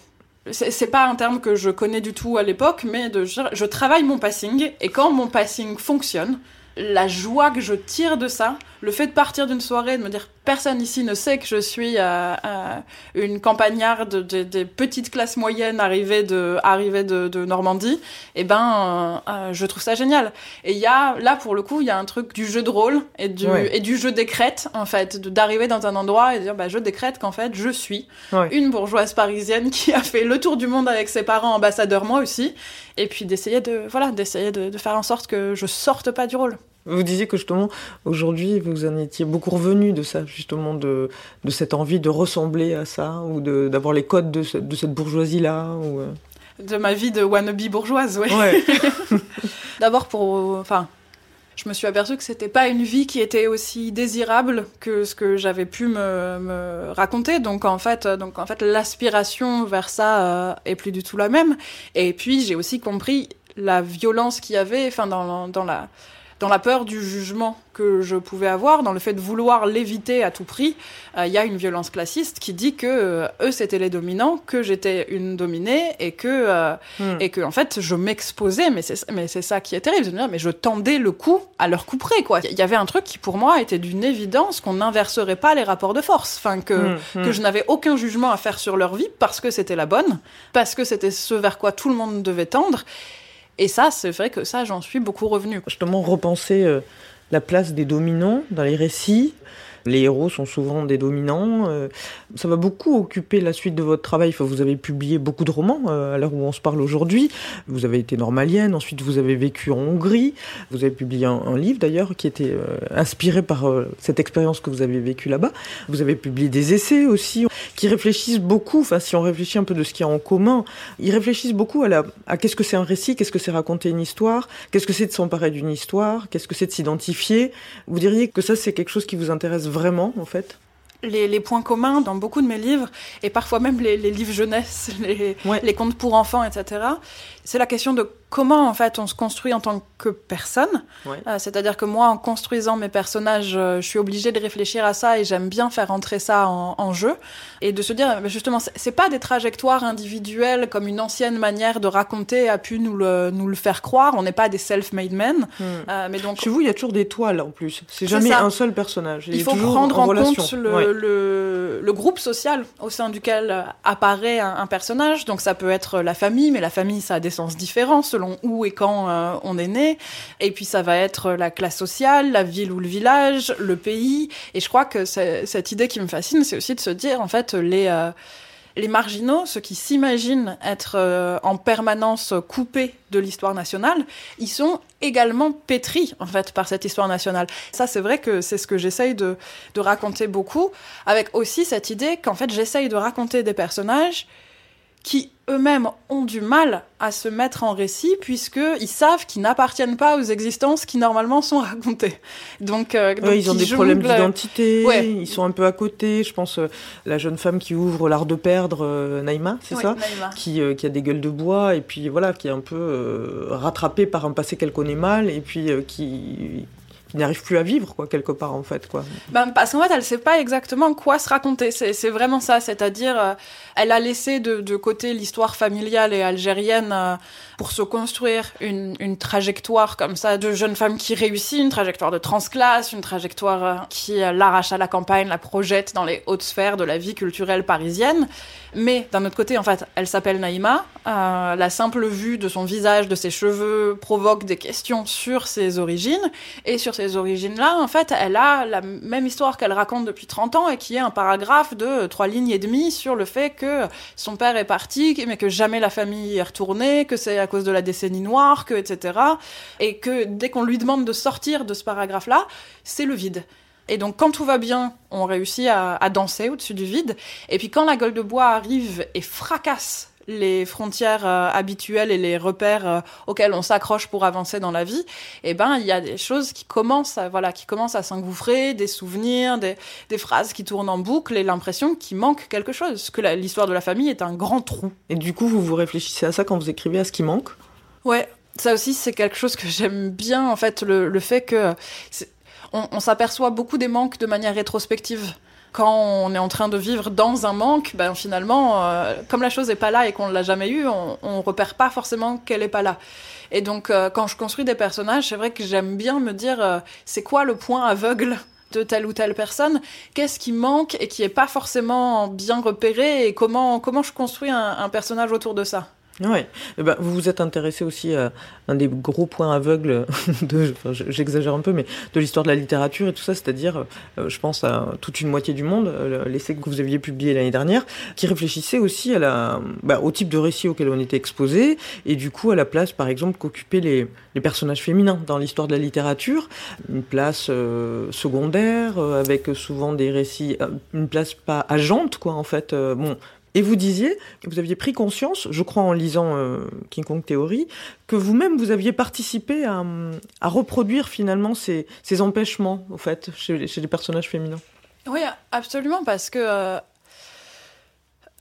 c'est pas un terme que je connais du tout à l'époque, mais de, je, travaille mon passing, et quand mon passing fonctionne, la joie que je tire de ça, le fait de partir d'une soirée, de me dire personne ici ne sait que je suis euh, euh, une campagnarde des petites classes moyennes arrivées de, arrivée de, de Normandie, eh ben, euh, je trouve ça génial. Et il y a, là pour le coup, il y a un truc du jeu de rôle et du, et du jeu décrète, en fait, d'arriver dans un endroit et de dire, bah, je décrète qu'en fait, je suis une bourgeoise parisienne qui a fait le tour du monde avec ses parents ambassadeurs, moi aussi, et puis d'essayer de, voilà, d'essayer de, de faire en sorte que je sorte pas du rôle. Vous disiez que justement, aujourd'hui, vous en étiez beaucoup revenu de ça, justement, de, de cette envie de ressembler à ça, ou d'avoir les codes de, de cette bourgeoisie-là. Ou... Euh. De ma vie de wannabe bourgeoise, oui. Ouais. [laughs] D'abord pour. Enfin, je me suis aperçue que c'était pas une vie qui était aussi désirable que ce que j'avais pu me, me, raconter. Donc en fait, donc en fait, l'aspiration vers ça euh, est plus du tout la même. Et puis j'ai aussi compris la violence qu'il y avait, enfin dans, dans la dans la peur du jugement que je pouvais avoir, dans le fait de vouloir l'éviter à tout prix, euh, il y a une violence classiste qui dit que euh, eux c'était les dominants, que j'étais une dominée et que euh, hmm. et que en fait je m'exposais, mais c'est mais c'est ça qui est terrible, mais je tendais le coup à leur couper quoi. Il y avait un truc qui pour moi était d'une évidence qu'on n'inverserait pas les rapports de force, enfin que hmm, hmm. que je n'avais aucun jugement à faire sur leur vie parce que c'était la bonne, parce que c'était ce vers quoi tout le monde devait tendre et ça, c'est vrai que ça, j'en suis beaucoup revenu. Justement, repenser euh, la place des dominants dans les récits, les héros sont souvent des dominants. Euh, ça va beaucoup occuper la suite de votre travail. vous avez publié beaucoup de romans euh, à l'heure où on se parle aujourd'hui. Vous avez été normalienne, ensuite vous avez vécu en Hongrie. Vous avez publié un, livre d'ailleurs qui était euh, inspiré par cette expérience que vous avez vécue là-bas. Vous avez publié des essais aussi qui réfléchissent beaucoup. Enfin, si on réfléchit un peu de ce qu'il y a en commun, ils réfléchissent beaucoup à, à qu'est-ce que c'est un récit, qu'est-ce que c'est raconter une histoire, qu'est-ce que c'est de s'emparer d'une histoire, qu'est-ce que c'est de s'identifier. Vous diriez que ça c'est quelque chose qui vous intéresse vraiment, en fait les, points communs dans beaucoup de mes livres, et parfois même les, livres jeunesse, [laughs] les, les contes pour enfants, etc., c'est la question de comment en fait on se construit en tant que personne. Euh, c'est-à-dire que moi, en construisant mes personnages, euh, je suis obligée de réfléchir à ça et j'aime bien faire entrer ça en, jeu et de se dire justement, c'est pas des trajectoires individuelles comme une ancienne manière de raconter a pu nous le, nous le faire croire. On n'est pas des self-made men. Hmm. Euh, mais donc chez vous, il y a toujours des toiles en plus. C'est jamais un seul personnage. Il, faut prendre en, compte le, le, groupe social au sein duquel apparaît un, un, personnage. Donc ça peut être la famille, mais la famille, ça a des sens différents selon où et quand euh, on est né. Et puis ça va être la classe sociale, la ville ou le village, le pays. Et je crois que cette idée qui me fascine, c'est aussi de se dire, en fait, les... Euh, les marginaux, ceux qui s'imaginent être euh, en permanence coupés de l'histoire nationale, ils sont également pétris en fait par cette histoire nationale. Ça, c'est vrai que c'est ce que j'essaye de, de raconter beaucoup, avec aussi cette idée qu'en fait j'essaye de raconter des personnages qui eux-mêmes ont du mal à se mettre en récit puisqu'ils savent qu'ils n'appartiennent pas aux existences qui normalement sont racontées. Donc, euh, ils ont des problèmes d'identité, ils sont un peu à côté. Je pense euh, la jeune femme qui ouvre l'art de perdre, euh, Naïma, c'est ça, qui, qui, a des gueules de bois et puis voilà, qui est un peu rattrapée par un passé qu'elle connaît mal et puis qui qui n'arrive plus à vivre, quoi, quelque part, en fait, quoi. Ben, parce qu'en fait, elle sait pas exactement quoi se raconter. C'est vraiment ça. C'est-à-dire, euh, elle a laissé de, de côté l'histoire familiale et algérienne euh, pour se construire une, une, trajectoire comme ça de jeune femme qui réussit, une trajectoire de transclasse, une trajectoire euh, qui l'arrache à la campagne, la projette dans les hautes sphères de la vie culturelle parisienne. Mais d'un autre côté, en fait, elle s'appelle Naïma. La simple vue de son visage, de ses cheveux, provoque des questions sur ses origines. Et sur ces origines-là, en fait, elle a la même histoire qu'elle raconte depuis 30 ans et qui est un paragraphe de trois lignes et demie sur le fait que son père est parti, mais que jamais la famille est retournée, que c'est à cause de la décennie noire, que etc. Et que dès qu'on lui demande de sortir de ce paragraphe-là, c'est le vide. Et donc, quand tout va bien, on réussit à, danser au-dessus du vide. Et puis, quand la gueule de bois arrive et fracasse les frontières euh, habituelles et les repères euh, auxquels on s'accroche pour avancer dans la vie, eh ben il y a des choses qui commencent à, voilà qui commencent à s'engouffrer, des souvenirs, des, des phrases qui tournent en boucle et l'impression qu'il manque quelque chose, que l'histoire de la famille est un grand trou. Et du coup, vous vous réfléchissez à ça quand vous écrivez à ce qui manque? Ouais, ça aussi c'est quelque chose que j'aime bien en fait le, le fait que on, on s'aperçoit beaucoup des manques de manière rétrospective quand on est en train de vivre dans un manque, ben finalement, euh, comme la chose n'est pas là et qu'on ne l'a jamais eu, on, on repère pas forcément qu'elle est pas là. Et donc, euh, quand je construis des personnages, c'est vrai que j'aime bien me dire, euh, c'est quoi le point aveugle de telle ou telle personne? Qu'est-ce qui manque et qui est pas forcément bien repéré? Et comment comment je construis un personnage autour de ça? Oui, eh ben, vous vous êtes intéressé aussi à un des gros points aveugles [laughs] de, j'exagère un peu, mais de l'histoire de la littérature et tout ça, c'est-à-dire, euh, je pense à toute une moitié du monde, euh, l'essai que vous aviez publié l'année dernière, qui réfléchissait aussi à la, bah, au type de récit auquel on était exposé, et du coup à la place, par exemple, qu'occupaient les, les personnages féminins dans l'histoire de la littérature, une place euh, secondaire, avec souvent des récits, une place pas agente, quoi, en fait. bon, et vous disiez que vous aviez pris conscience, je crois en lisant euh, King Kong Theory, que vous-même vous aviez participé à, à reproduire finalement ces, ces, empêchements, au fait, chez, chez les personnages féminins. Oui, absolument, parce que euh,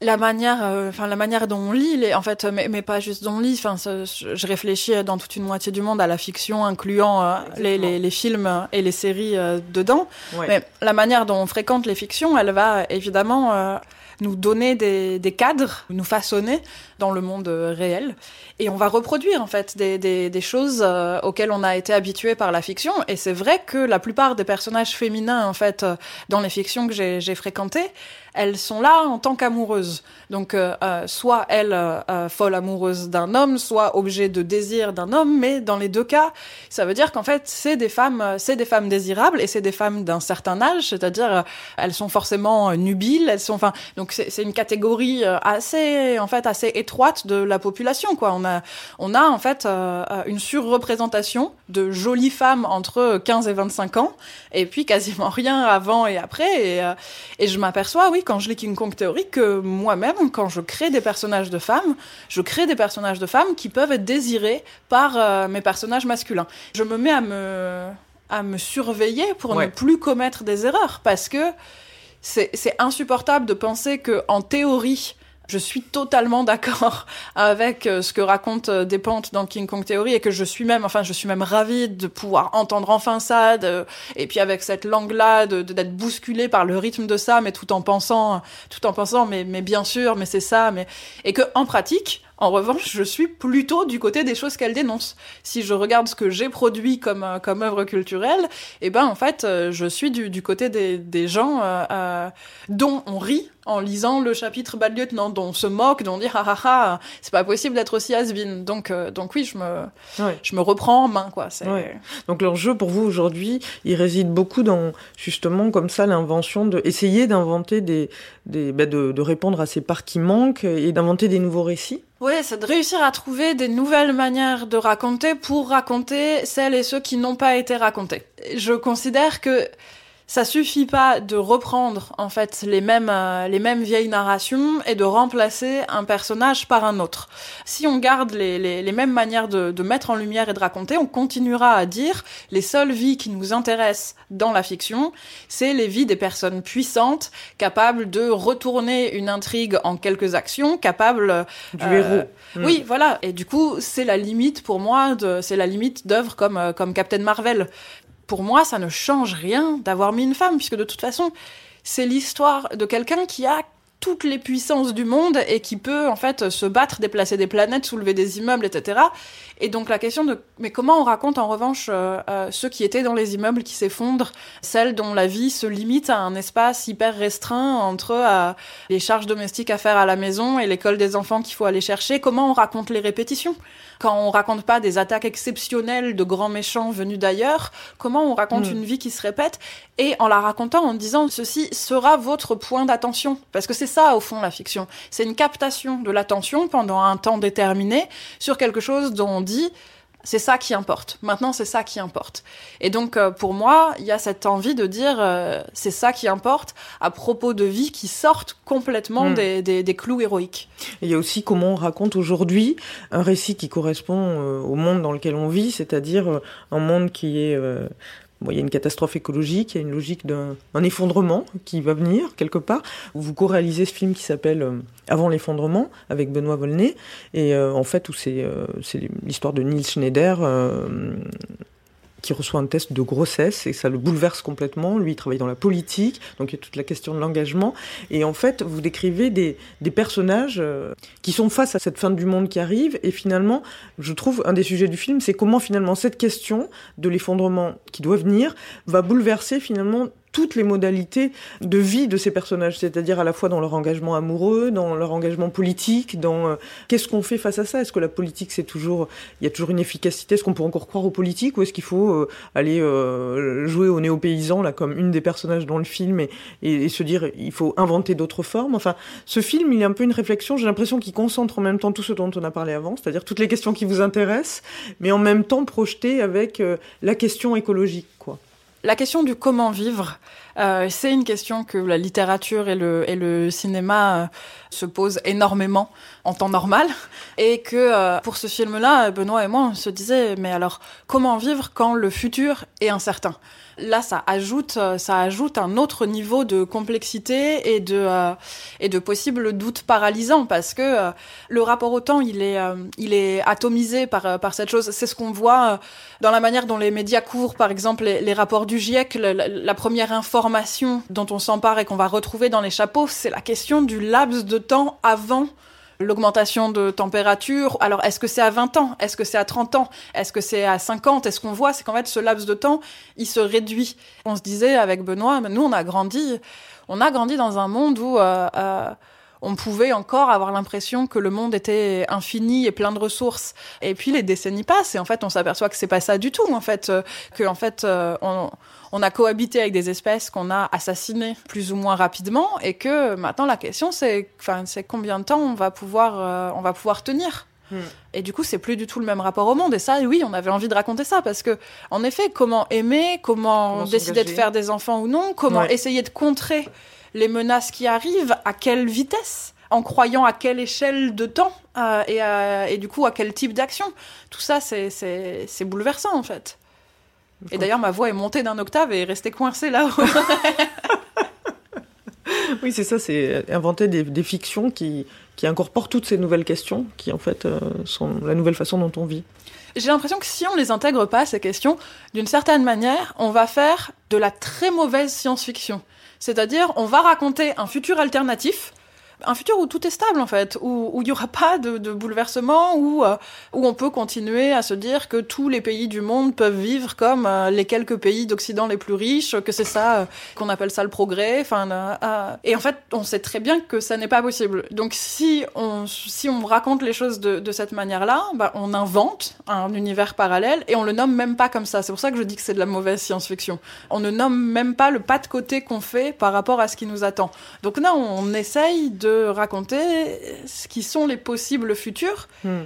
la manière, euh, enfin la manière dont on lit, les, en fait, mais, mais pas juste dont on lit. Enfin, je réfléchis dans toute une moitié du monde à la fiction, incluant euh, les, les, les, films et les séries dedans. Ouais. Mais la manière dont on fréquente les fictions, elle va évidemment nous donner des, des, cadres, nous façonner dans le monde réel. Et on va reproduire en fait des, des, des choses euh, auxquelles on a été habitué par la fiction. Et c'est vrai que la plupart des personnages féminins en fait euh, dans les fictions que j'ai fréquentées, elles sont là en tant qu'amoureuses. Donc, euh, euh, soit elle, euh, folle amoureuse d'un homme, soit objet de désir d'un homme, mais dans les deux cas, ça veut dire qu'en fait, c'est des femmes, c'est des femmes désirables et c'est des femmes d'un certain âge, c'est-à-dire elles sont forcément nubiles, elles sont, enfin, donc c'est une catégorie assez, en fait, assez étroite de la population, quoi. On a, on a en fait une surreprésentation de jolies femmes entre 15 et 25 ans, et puis quasiment rien avant et après, et, et je m'aperçois, oui, quand je lis King Kong Theory, que moi-même, quand je crée des personnages de femmes, je crée des personnages de femmes qui peuvent être désirés par euh, mes personnages masculins. Je me mets à me, à me surveiller pour ouais. ne plus commettre des erreurs, parce que c'est insupportable de penser que, en théorie, je suis totalement d'accord avec euh, ce que raconte euh, Despentes dans King Kong Theory et que je suis même, enfin, je suis même ravie de pouvoir entendre enfin ça, de, et puis avec cette langue-là, d'être de, bousculée par le rythme de ça, mais tout en pensant, tout en pensant, mais, mais bien sûr, mais c'est ça, mais, et que, en pratique, en revanche, je suis plutôt du côté des choses qu'elle dénonce. Si je regarde ce que j'ai produit comme, euh, comme œuvre culturelle, eh ben, en fait, je suis du, du côté des, des gens euh, dont on rit en lisant le chapitre bas lieutenant, dont on se moque, dont on dit ah ah ah, c'est pas possible d'être aussi has -been. Donc, euh, donc oui, je me, ouais. je me reprends en main, quoi. Ouais. Donc l'enjeu pour vous aujourd'hui, il réside beaucoup dans justement comme ça l'invention de essayer d'inventer des, des bah, de, de répondre à ces parts qui manquent et d'inventer des nouveaux récits. Oui, c'est de réussir à trouver des nouvelles manières de raconter pour raconter celles et ceux qui n'ont pas été racontés. Je considère que ça suffit pas de reprendre en fait les mêmes euh, les mêmes vieilles narrations et de remplacer un personnage par un autre. Si on garde les, les, les mêmes manières de, de, mettre en lumière et de raconter, on continuera à dire les seules vies qui nous intéressent dans la fiction, c'est les vies des personnes puissantes, capables de retourner une intrigue en quelques actions, capables du euh, héros. Mmh. Oui, voilà. Et du coup, c'est la limite pour moi. C'est la limite d'œuvres comme euh, comme Captain Marvel pour moi, ça ne change rien d'avoir mis une femme, puisque de toute façon, c'est l'histoire de quelqu'un qui a toutes les puissances du monde et qui peut en fait se battre, déplacer des planètes, soulever des immeubles, etc. Et donc la question de mais comment on raconte en revanche euh, euh, ceux qui étaient dans les immeubles qui s'effondrent, celles dont la vie se limite à un espace hyper restreint entre euh, les charges domestiques à faire à la maison et l'école des enfants qu'il faut aller chercher, comment on raconte les répétitions? Quand on raconte pas des attaques exceptionnelles de grands méchants venus d'ailleurs, comment on raconte mmh. une vie qui se répète? Et en la racontant en disant ceci sera votre point d'attention parce que c'est ça au fond la fiction, c'est une captation de l'attention pendant un temps déterminé sur quelque chose dont on dit C'est ça qui importe. Maintenant, c'est ça qui importe. Et donc, euh, pour moi, il y a cette envie de dire, euh, c'est ça qui importe à propos de vie qui sortent complètement Mm. des, des, des clous héroïques. Et il y a aussi comment on raconte aujourd'hui un récit qui correspond euh, au monde dans lequel on vit, c'est-à-dire un monde qui est... bon, il y a une catastrophe écologique, il y a une logique d'un un effondrement qui va venir quelque part. Vous co-réalisez ce film qui s'appelle euh, Avant l'effondrement avec Benoît Volney, et euh, en fait où c'est euh, l'histoire de Niels Schneider qui reçoit un test de grossesse et ça le bouleverse complètement. Lui, il travaille dans la politique, donc il y a toute la question de l'engagement. Et en fait, vous décrivez des, des personnages euh, qui sont face à cette fin du monde qui arrive. Et finalement, je trouve un des sujets du film, c'est comment finalement cette question de l'effondrement qui doit venir va bouleverser finalement toutes les modalités de vie de ces personnages, c'est-à-dire à la fois dans leur engagement amoureux, dans leur engagement politique, dans euh, qu'est-ce qu'on fait face à ça? Est-ce que la politique c'est toujours, il y a toujours une efficacité? Est-ce qu'on peut encore croire aux politiques ou est-ce qu'il faut euh, aller euh, jouer aux néo-paysans là comme une des personnages dans le film et, et, et se dire il faut inventer d'autres formes? Enfin, ce film il est un peu une réflexion. J'ai l'impression qu'il concentre en même temps tout ce dont on a parlé avant, c'est-à-dire toutes les questions qui vous intéressent, mais en même temps projeté avec euh, la question écologique. La question du comment vivre, euh, c'est une question que la littérature et le, et cinéma euh, se posent énormément en temps normal. Et que euh, pour ce film-là, Benoît et moi, on se disait, mais alors, comment vivre quand le futur est incertain? Là, ça ajoute, euh, ça ajoute un autre niveau de complexité et de, euh, et de possibles doutes paralysants parce que euh, le rapport au temps, il est, euh, il est atomisé par, par cette chose. C'est ce qu'on voit dans la manière dont les médias couvrent, par exemple, les, rapports du GIEC. La première information dont on s'empare et qu'on va retrouver dans les chapeaux, c'est la question du laps de temps avant l'augmentation de température. Alors, est-ce que c'est à 20 ans? Est-ce que c'est à 30 ans? Est-ce que c'est à 50 Est-ce qu'on voit? C'est qu'en fait, ce laps de temps, il se réduit. On se disait avec Benoît, nous, on a grandi, on a grandi dans un monde où euh, euh, on pouvait encore avoir l'impression que le monde était infini et plein de ressources. Et puis les décennies passent et en fait, on s'aperçoit que c'est pas ça du tout. En fait, euh, que en fait, euh, on, on a cohabité avec des espèces qu'on a assassinées plus ou moins rapidement et que maintenant la question c'est, enfin, c'est combien de temps on va pouvoir, euh, on va pouvoir tenir. Hmm. Et du coup, c'est plus du tout le même rapport au monde. Et ça, oui, on avait envie de raconter ça parce que, en effet, comment aimer, comment, Comment décider de faire des enfants ou non, comment Ouais. essayer de contrer les menaces qui arrivent, à quelle vitesse, en croyant à quelle échelle de temps euh, et, à- et du coup à quel type d'action. Tout ça, c'est- bouleversant en fait. Et d'ailleurs, ma voix est montée d'un octave et est restée coincée là-haut. [laughs] Oui, c'est ça, c'est inventer des, des fictions qui, qui incorporent toutes ces nouvelles questions, qui en fait euh, sont la nouvelle façon dont on vit. J'ai l'impression que si on les intègre pas, ces questions, d'une certaine manière, on va faire de la très mauvaise science-fiction. C'est-à-dire, on va raconter un futur alternatif, un futur où tout est stable en fait, où il y aura pas de, de bouleversement, où euh, où on peut continuer à se dire que tous les pays du monde peuvent vivre comme euh, les quelques pays d'Occident les plus riches, que c'est ça euh, qu'on appelle ça le progrès. Enfin, et en fait, on sait très bien que ça n'est pas possible. Donc si on si on raconte les choses de, de cette manière-là, bah, on invente un univers parallèle et on le nomme même pas comme ça. C'est pour ça que je dis que c'est de la mauvaise science-fiction. On ne nomme même pas le pas de côté qu'on fait par rapport à ce qui nous attend. Donc là, on essaye de raconter ce qui sont les possibles futurs. Hmm.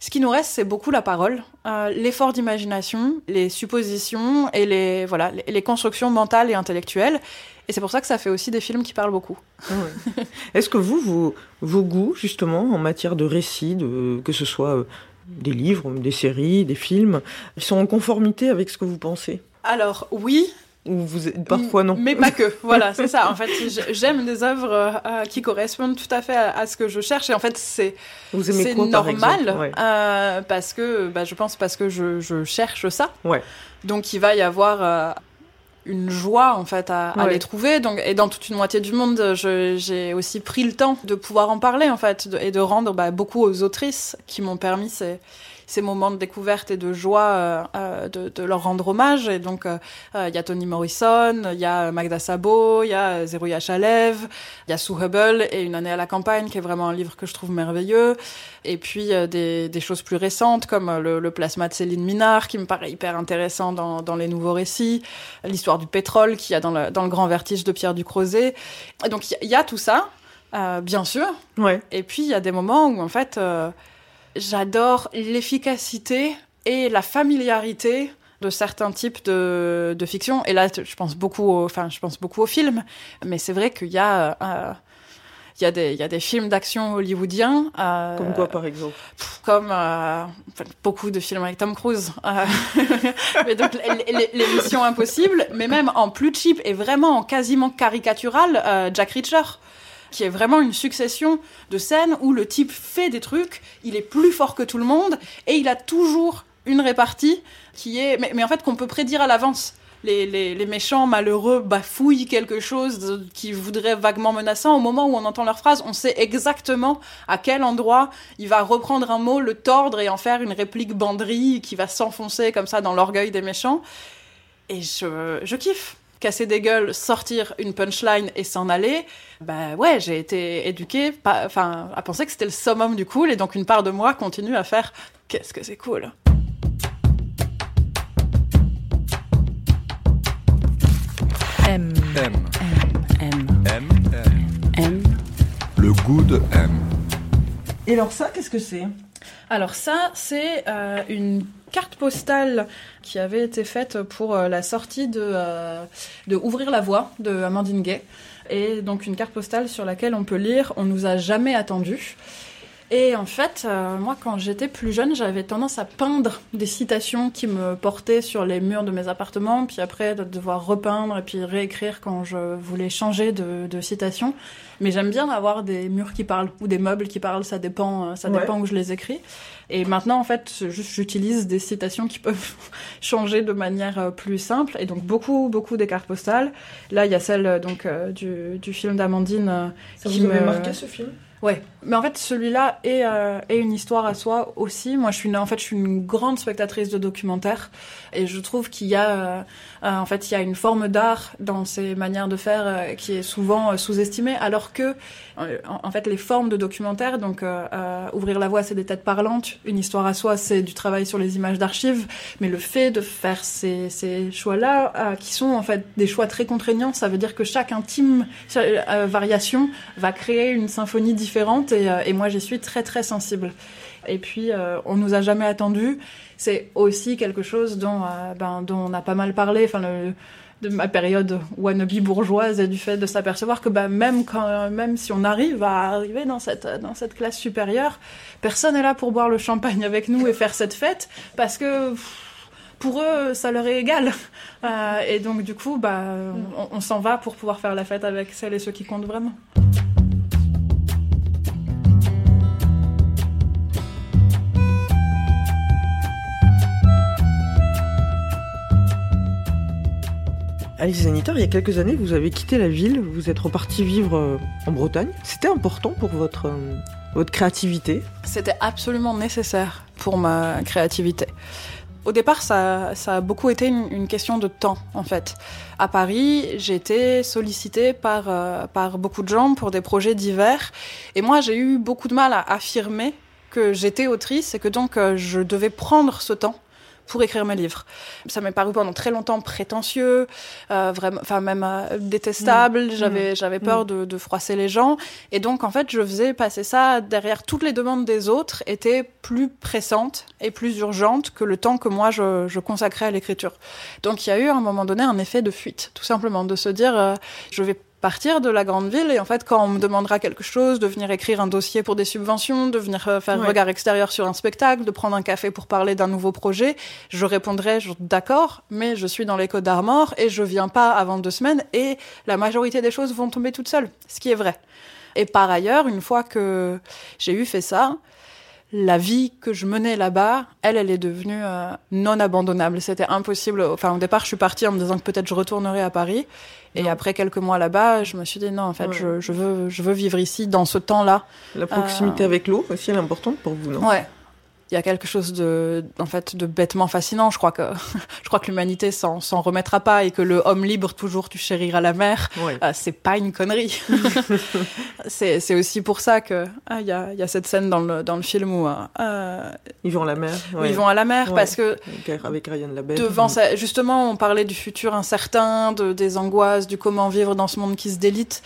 Ce qui nous reste, c'est beaucoup la parole, euh, l'effort d'imagination, les suppositions et les, voilà, les, les constructions mentales et intellectuelles. Et c'est pour ça que ça fait aussi des films qui parlent beaucoup. Ah ouais. [laughs] Est-ce que vous, vos, vos goûts, justement, en matière de récits, de, que ce soit euh, des livres, des séries, des films, ils sont en conformité avec ce que vous pensez? Alors oui, Ou vous, parfois non Mais pas que. [laughs] Voilà, c'est ça. En fait, j'ai- j'aime des œuvres euh, euh, qui correspondent tout à fait à, à ce que je cherche. Et en fait, c'est par normal Ouais. euh, parce que, bah, je pense, parce que je, je cherche ça. Ouais. Donc, il va y avoir euh, une joie en fait à, les trouver. Donc, et dans toute une moitié du monde, j'ai aussi pris le temps de pouvoir en parler en fait de- et de rendre bah, beaucoup aux autrices qui m'ont permis ces ces moments de découverte et de joie euh, euh, de, de leur rendre hommage et donc euh, il y a Toni Morrison, il y a Magda Sabo, il y a Zerouya Chalev, il y a Sue Hubble et Une année à la campagne qui est vraiment un livre que je trouve merveilleux et puis euh, des, des choses plus récentes comme le, le plasma de Céline Minard qui me paraît hyper intéressant dans, dans les nouveaux récits, l'histoire du pétrole qu'il y a dans le, dans le grand vertige de Pierre Ducrozet. Et donc il y y, a tout ça, euh, bien sûr, Ouais. et puis, il y a des moments où, en fait, euh, j'adore l'efficacité et la familiarité de certains types de, de fiction. Et là, je pense beaucoup, au, enfin, je pense beaucoup aux films, mais c'est vrai qu'il y a euh, il y, a des, il y a des films d'action hollywoodiens. Euh, comme quoi, par exemple? Comme euh, beaucoup de films avec Tom Cruise. Euh, [laughs] mais donc, les, les, Missions Impossibles, mais même en plus cheap et vraiment en quasiment caricatural, Jack Reacher qui est vraiment une succession de scènes où le type fait des trucs, il est plus fort que tout le monde et il a toujours une répartie qui est, mais, en fait qu'on peut prédire à l'avance. Les, méchants malheureux bafouillent quelque chose qui voudrait vaguement menaçant, au moment où on entend leur phrase, on sait exactement à quel endroit il va reprendre un mot, le tordre et en faire une réplique banderie qui va s'enfoncer comme ça dans l'orgueil des méchants. Et je, je kiffe casser des gueules, sortir une punchline et s'en aller, bah ouais, j'ai été éduquée enfin, à penser que c'était le summum du cool, et donc une part de moi continue à faire qu'est-ce que c'est cool? M. M. M. M. M. Le goût de M. Et alors ça, qu'est-ce que c'est? Alors ça, c'est euh, une carte postale qui avait été faite pour euh, la sortie de, euh, de Ouvrir la voie de Amandine Gay. Et donc une carte postale sur laquelle on peut lire On nous a jamais attendu. Et en fait, euh, moi, quand j'étais plus jeune, j'avais tendance à peindre des citations qui me portaient sur les murs de mes appartements, puis après de devoir repeindre et puis réécrire quand je voulais changer de, de citation. Mais j'aime bien avoir des murs qui parlent ou des meubles qui parlent, ça dépend, euh, ça dépend où je les écris. Et maintenant, en fait, j'utilise des citations qui peuvent [laughs] changer de manière euh, plus simple. Et donc beaucoup, beaucoup des cartes postales. Là, il y a celle donc du, du film d'Amandine. Ça qui vous me... marqué ce film? Ouais, mais en fait celui-là est, euh, est, une histoire à soi aussi. Moi, je suis une, en fait, je suis une grande spectatrice de documentaires et je trouve qu'il y a, euh, euh, en fait, il y a une forme d'art dans ces manières de faire qui est souvent sous-estimée, alors que, en, fait, les formes de documentaires, donc ouvrir la voie, c'est des têtes parlantes. Une histoire à soi, c'est du travail sur les images d'archives. Mais le fait de faire ces, ces choix-là, qui sont en fait des choix très contraignants, ça veut dire que chaque intime variation va créer une symphonie différente euh, et, moi j'y suis très très sensible. Et puis euh, on nous a jamais attendu. C'est aussi quelque chose dont, euh, ben, on a pas mal parlé. Enfin de ma période wannabe bourgeoise et du fait de s'apercevoir que ben, même si on arrive à arriver dans cette classe supérieure, personne n'est là pour boire le champagne avec nous et faire cette fête parce que pour eux, ça leur est égal. et donc, du coup, bah, on s'en va pour pouvoir faire la fête avec celles et ceux qui comptent vraiment. Alice Zanitar, il y a quelques années, vous avez quitté la ville, vous êtes reparti vivre euh, en Bretagne. C'était important pour votre, euh, votre créativité? C'était absolument nécessaire pour ma créativité. Au départ, ça, ça a beaucoup été une, question de temps, en fait. À Paris, j'ai été sollicitée par, euh, par beaucoup de gens pour des projets divers. Et moi, j'ai eu beaucoup de mal à affirmer que j'étais autrice et que donc je devais prendre ce temps pour écrire mes livres. Ça m'est paru pendant très longtemps prétentieux, euh, vraiment, enfin même euh, détestable. Mmh. J'avais mmh. j'avais peur mmh. de, de, froisser les gens, et donc en fait je faisais passer ça derrière toutes les demandes des autres étaient plus pressantes et plus urgentes que le temps que moi je, je consacrais à l'écriture. Donc il y a eu à un moment donné un effet de fuite, tout simplement, de se dire euh, je vais partir de la grande ville et en fait quand on me demandera quelque chose, de venir écrire un dossier pour des subventions, de venir euh, faire un regard extérieur sur un spectacle, de prendre un café pour parler d'un nouveau projet, je répondrai d'accord, mais je suis dans l'écho d'Armor et je viens pas avant deux semaines et la majorité des choses vont tomber toutes seules, ce qui est vrai. Et par ailleurs, une fois que j'ai eu fait ça, la vie que je menais là-bas, elle, elle est devenue euh, non abandonnable. C'était impossible. Enfin, au départ, je suis partie en me disant que peut-être je retournerai à Paris. Et après quelques mois là-bas, je me suis dit non, en fait, je, je, veux, je veux vivre ici dans ce temps-là. La proximité euh, avec l'eau aussi, elle est importante pour vous, non? Ouais, il y a quelque chose de, en fait, de bêtement fascinant. Je crois que, [laughs] je crois que l'humanité s'en, s'en remettra pas et que le homme libre toujours tu chériras la mer, euh, c'est pas une connerie. [laughs] c'est, c'est aussi pour ça que ah, il y, a, y a cette scène dans le, dans le film où euh, ils vont à la mer. Ils vont à la mer parce que avec Ryan Labelle. Devant ça, justement, on parlait du futur incertain, de, des angoisses, du comment vivre dans ce monde qui se délite.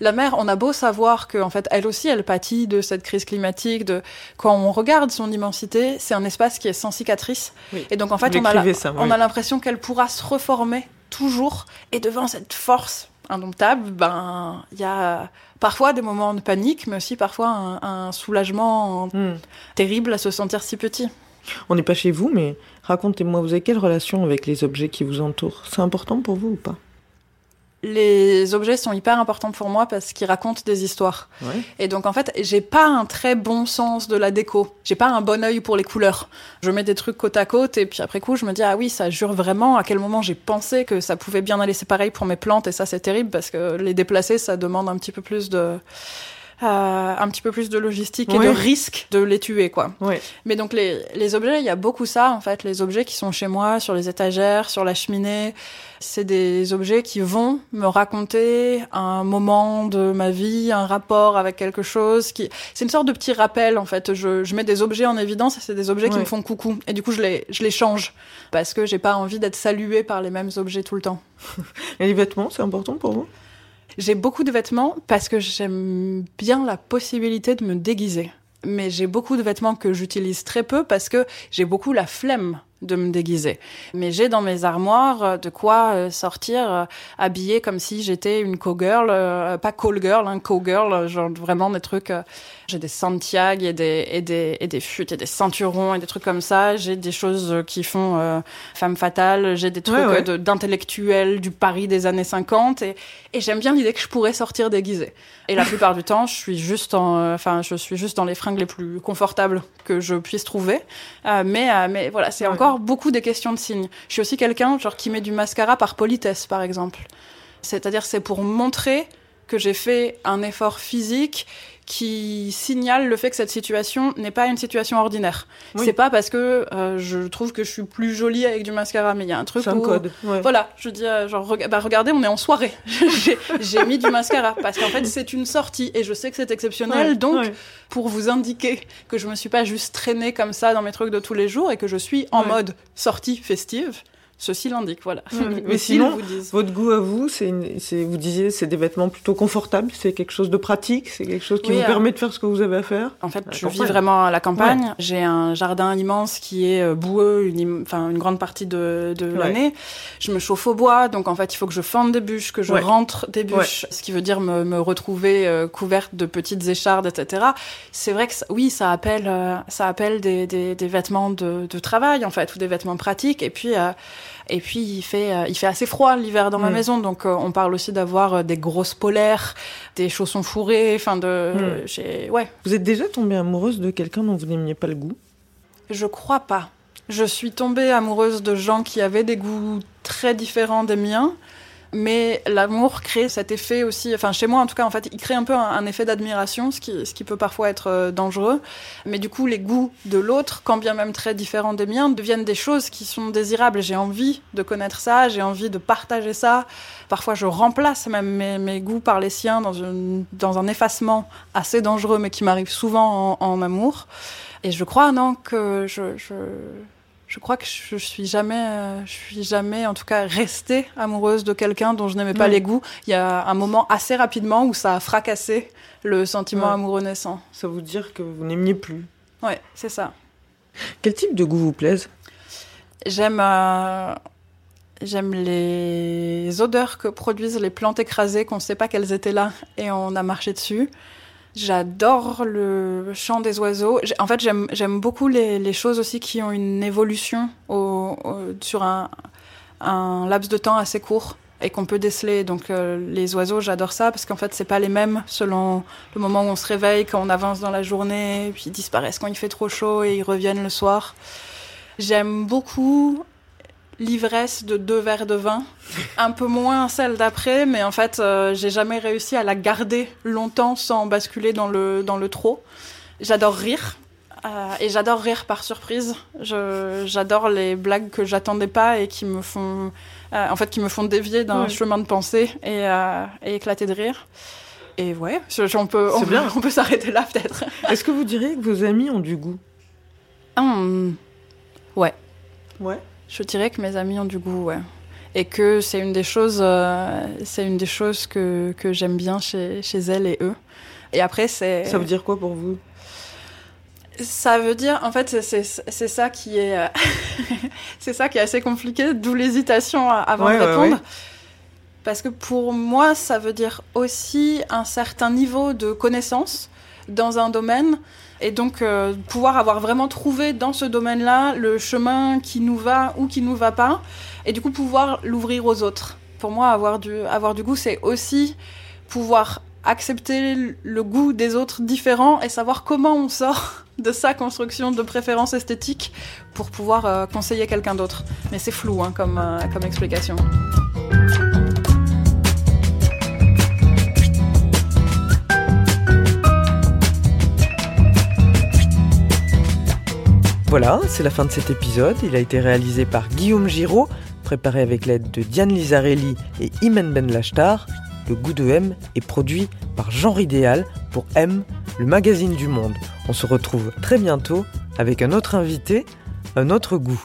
La mer, on a beau savoir que en fait, elle aussi, elle pâtit de cette crise climatique. De quand on regarde son immensité, c'est un espace qui est sans cicatrice. Oui. Et donc en fait, Vous on a, la- on l'impression qu'elle pourra se reformer toujours. Et devant cette force indomptable, ben, il y a parfois des moments de panique, mais aussi parfois un, un soulagement Hmm. terrible à se sentir si petit. On n'est pas chez vous, mais racontez-moi, vous avez quelle relation avec les objets qui vous entourent? C'est important pour vous ou pas? Les objets sont hyper importants pour moi parce qu'ils racontent des histoires. Ouais. Et donc en fait, j'ai pas un très bon sens de la déco. J'ai pas un bon œil pour les couleurs. Je mets des trucs côte à côte et puis après coup, je me dis ah oui, ça jure vraiment. À quel moment j'ai pensé que ça pouvait bien aller. C'est pareil pour mes plantes et ça c'est terrible parce que les déplacer, ça demande un petit peu plus de euh, un petit peu plus de logistique et de risque de les tuer quoi. Ouais. Mais donc les, les objets, il y a beaucoup ça en fait, les objets qui sont chez moi, sur les étagères, sur la cheminée, c'est des objets qui vont me raconter un moment de ma vie, un rapport avec quelque chose. Qui... C'est une sorte de petit rappel en fait. Je, je mets des objets en évidence et c'est des objets qui me font coucou. Et du coup, je les, je les change parce que j'ai pas envie d'être saluée par les mêmes objets tout le temps. [laughs] Et les vêtements, c'est important pour vous? J'ai beaucoup de vêtements parce que j'aime bien la possibilité de me déguiser. Mais j'ai beaucoup de vêtements que j'utilise très peu parce que j'ai beaucoup la flemme de me déguiser. Mais j'ai dans mes armoires euh, de quoi euh, sortir euh, habillée comme si j'étais une cowgirl, pas call girl, hein, cowgirl, genre vraiment des trucs. j'ai des Santiago et des, et des, et des futes et des ceinturons et des trucs comme ça. J'ai des choses qui font euh, femme fatale. J'ai des trucs Ouais, d'intellectuels du Paris des années 50 et, et j'aime bien l'idée que je pourrais sortir déguisée. Et la [laughs] plupart du temps, je suis juste en, enfin, je suis juste dans les fringues les plus confortables que je puisse trouver. Euh, mais, euh, mais voilà, c'est Ouais. encore beaucoup des questions de signes. Je suis aussi quelqu'un, genre, qui met du mascara par politesse, par exemple. C'est-à-dire, c'est pour montrer que j'ai fait un effort physique qui signale le fait que cette situation n'est pas une situation ordinaire. Oui. C'est pas parce que euh, je trouve que je suis plus jolie avec du mascara, mais il y a un truc C'est un code. Ouais. voilà, je dis, euh, genre, bah, regardez, on est en soirée. [laughs] J'ai- mis du mascara parce qu'en fait, c'est une sortie et je sais que c'est exceptionnel. Ouais, donc, ouais. pour vous indiquer que je me suis pas juste traînée comme ça dans mes trucs de tous les jours et que je suis en mode sortie festive, ceci l'indique, voilà. Ouais, [laughs] mais sinon, ils vous disent. Votre goût à vous, c'est, une- c'est vous disiez, c'est des vêtements plutôt confortables, c'est quelque chose de pratique, c'est quelque chose qui Oui, vous euh, permet de faire ce que vous avez à faire? En fait, je campagne. vis vraiment à la campagne. J'ai un jardin immense qui est euh, boueux, une, im- enfin une grande partie de, de Ouais. l'année. Je me chauffe au bois, donc en fait, il faut que je fende des bûches, que je Ouais. rentre des bûches, ce qui veut dire me, me retrouver euh, couverte de petites échardes, etc. C'est vrai que ça- oui, ça appelle, euh, ça appelle des, des, des vêtements de, de travail en fait, ou des vêtements pratiques. Et puis, euh, et puis il fait, euh, il fait assez froid l'hiver dans ma Mm. maison, donc euh, on parle aussi d'avoir euh, des grosses polaires, des chaussons fourrés, enfin de, Mm. ouais. Vous êtes déjà tombée amoureuse de quelqu'un dont vous n'aimiez pas le goût? Je crois pas. Je suis tombée amoureuse de gens qui avaient des goûts très différents des miens, mais l'amour crée cet effet aussi, enfin chez moi en tout cas, en fait, il crée un peu un, effet d'admiration, ce qui, ce qui peut parfois être euh, dangereux. Mais du coup, les goûts de l'autre, quand bien même très différents des miens, deviennent des choses qui sont désirables. J'ai envie de connaître ça, j'ai envie de partager ça. Parfois, je remplace même mes, mes goûts par les siens dans, une, dans un effacement assez dangereux, mais qui m'arrive souvent en, amour. Et je crois, non, que je, je crois que je suis jamais, euh, je suis jamais, en tout cas, restée amoureuse de quelqu'un dont je n'aimais pas les goûts. Il y a un moment assez rapidement où ça a fracassé le sentiment Ouais. amoureux naissant. Ça veut dire que vous n'aimiez plus. Ouais, c'est ça. Quel type de goût vous plaise? J'aime, euh, j'aime les odeurs que produisent les plantes écrasées qu'on ne sait pas qu'elles étaient là et on a marché dessus. J'adore le chant des oiseaux. En fait, j'aime, beaucoup les, choses aussi qui ont une évolution sur un, un laps de temps assez court et qu'on peut déceler. Donc euh, les oiseaux, j'adore ça parce qu'en fait, c'est pas les mêmes selon le moment où on se réveille, quand on avance dans la journée, puis ils disparaissent quand il fait trop chaud et ils reviennent le soir. J'aime beaucoup l'ivresse de deux verres de vin, un peu moins celle d'après, mais en fait, euh, j'ai jamais réussi à la garder longtemps sans basculer dans le, dans le trop. J'adore rire. euh, et j'adore rire par surprise. J'adore les blagues que j'attendais pas et qui me font, euh, en fait, qui me font dévier d'un Ouais. chemin de pensée et, et éclater de rire. Et ouais, je- je- on peut, on, bien. on peut s'arrêter là peut-être. [laughs] Est-ce que vous diriez que vos amis ont du goût? Hum, Ouais. Je dirais que mes amis ont du goût, ouais. et que c'est une des choses, euh, c'est une des choses que, que j'aime bien chez, chez elle et eux. Et après, c'est. Ça veut dire quoi pour vous? Ça veut dire, en fait, c'est ça qui est, euh, [laughs] c'est ça qui est assez compliqué, d'où l'hésitation avant Ouais, de ouais, répondre. ouais. Parce que pour moi, ça veut dire aussi un certain niveau de connaissance dans un domaine et donc euh, pouvoir avoir vraiment trouvé dans ce domaine-là le chemin qui nous va ou qui nous va pas et du coup pouvoir l'ouvrir aux autres. Pour moi, avoir du, avoir du goût, c'est aussi pouvoir accepter le goût des autres différents et savoir comment on sort [laughs] de sa construction de préférence esthétique pour pouvoir euh, conseiller quelqu'un d'autre. Mais c'est flou hein, comme, euh, comme explication. Voilà, c'est la fin de cet épisode. Il a été réalisé par Guillaume Giraud, préparé avec l'aide de Diane Lizarelli et Imen Ben Lachtar. Le goût de M est produit par Genre Idéal pour M, le magazine du monde. On se retrouve très bientôt avec un autre invité, un autre goût.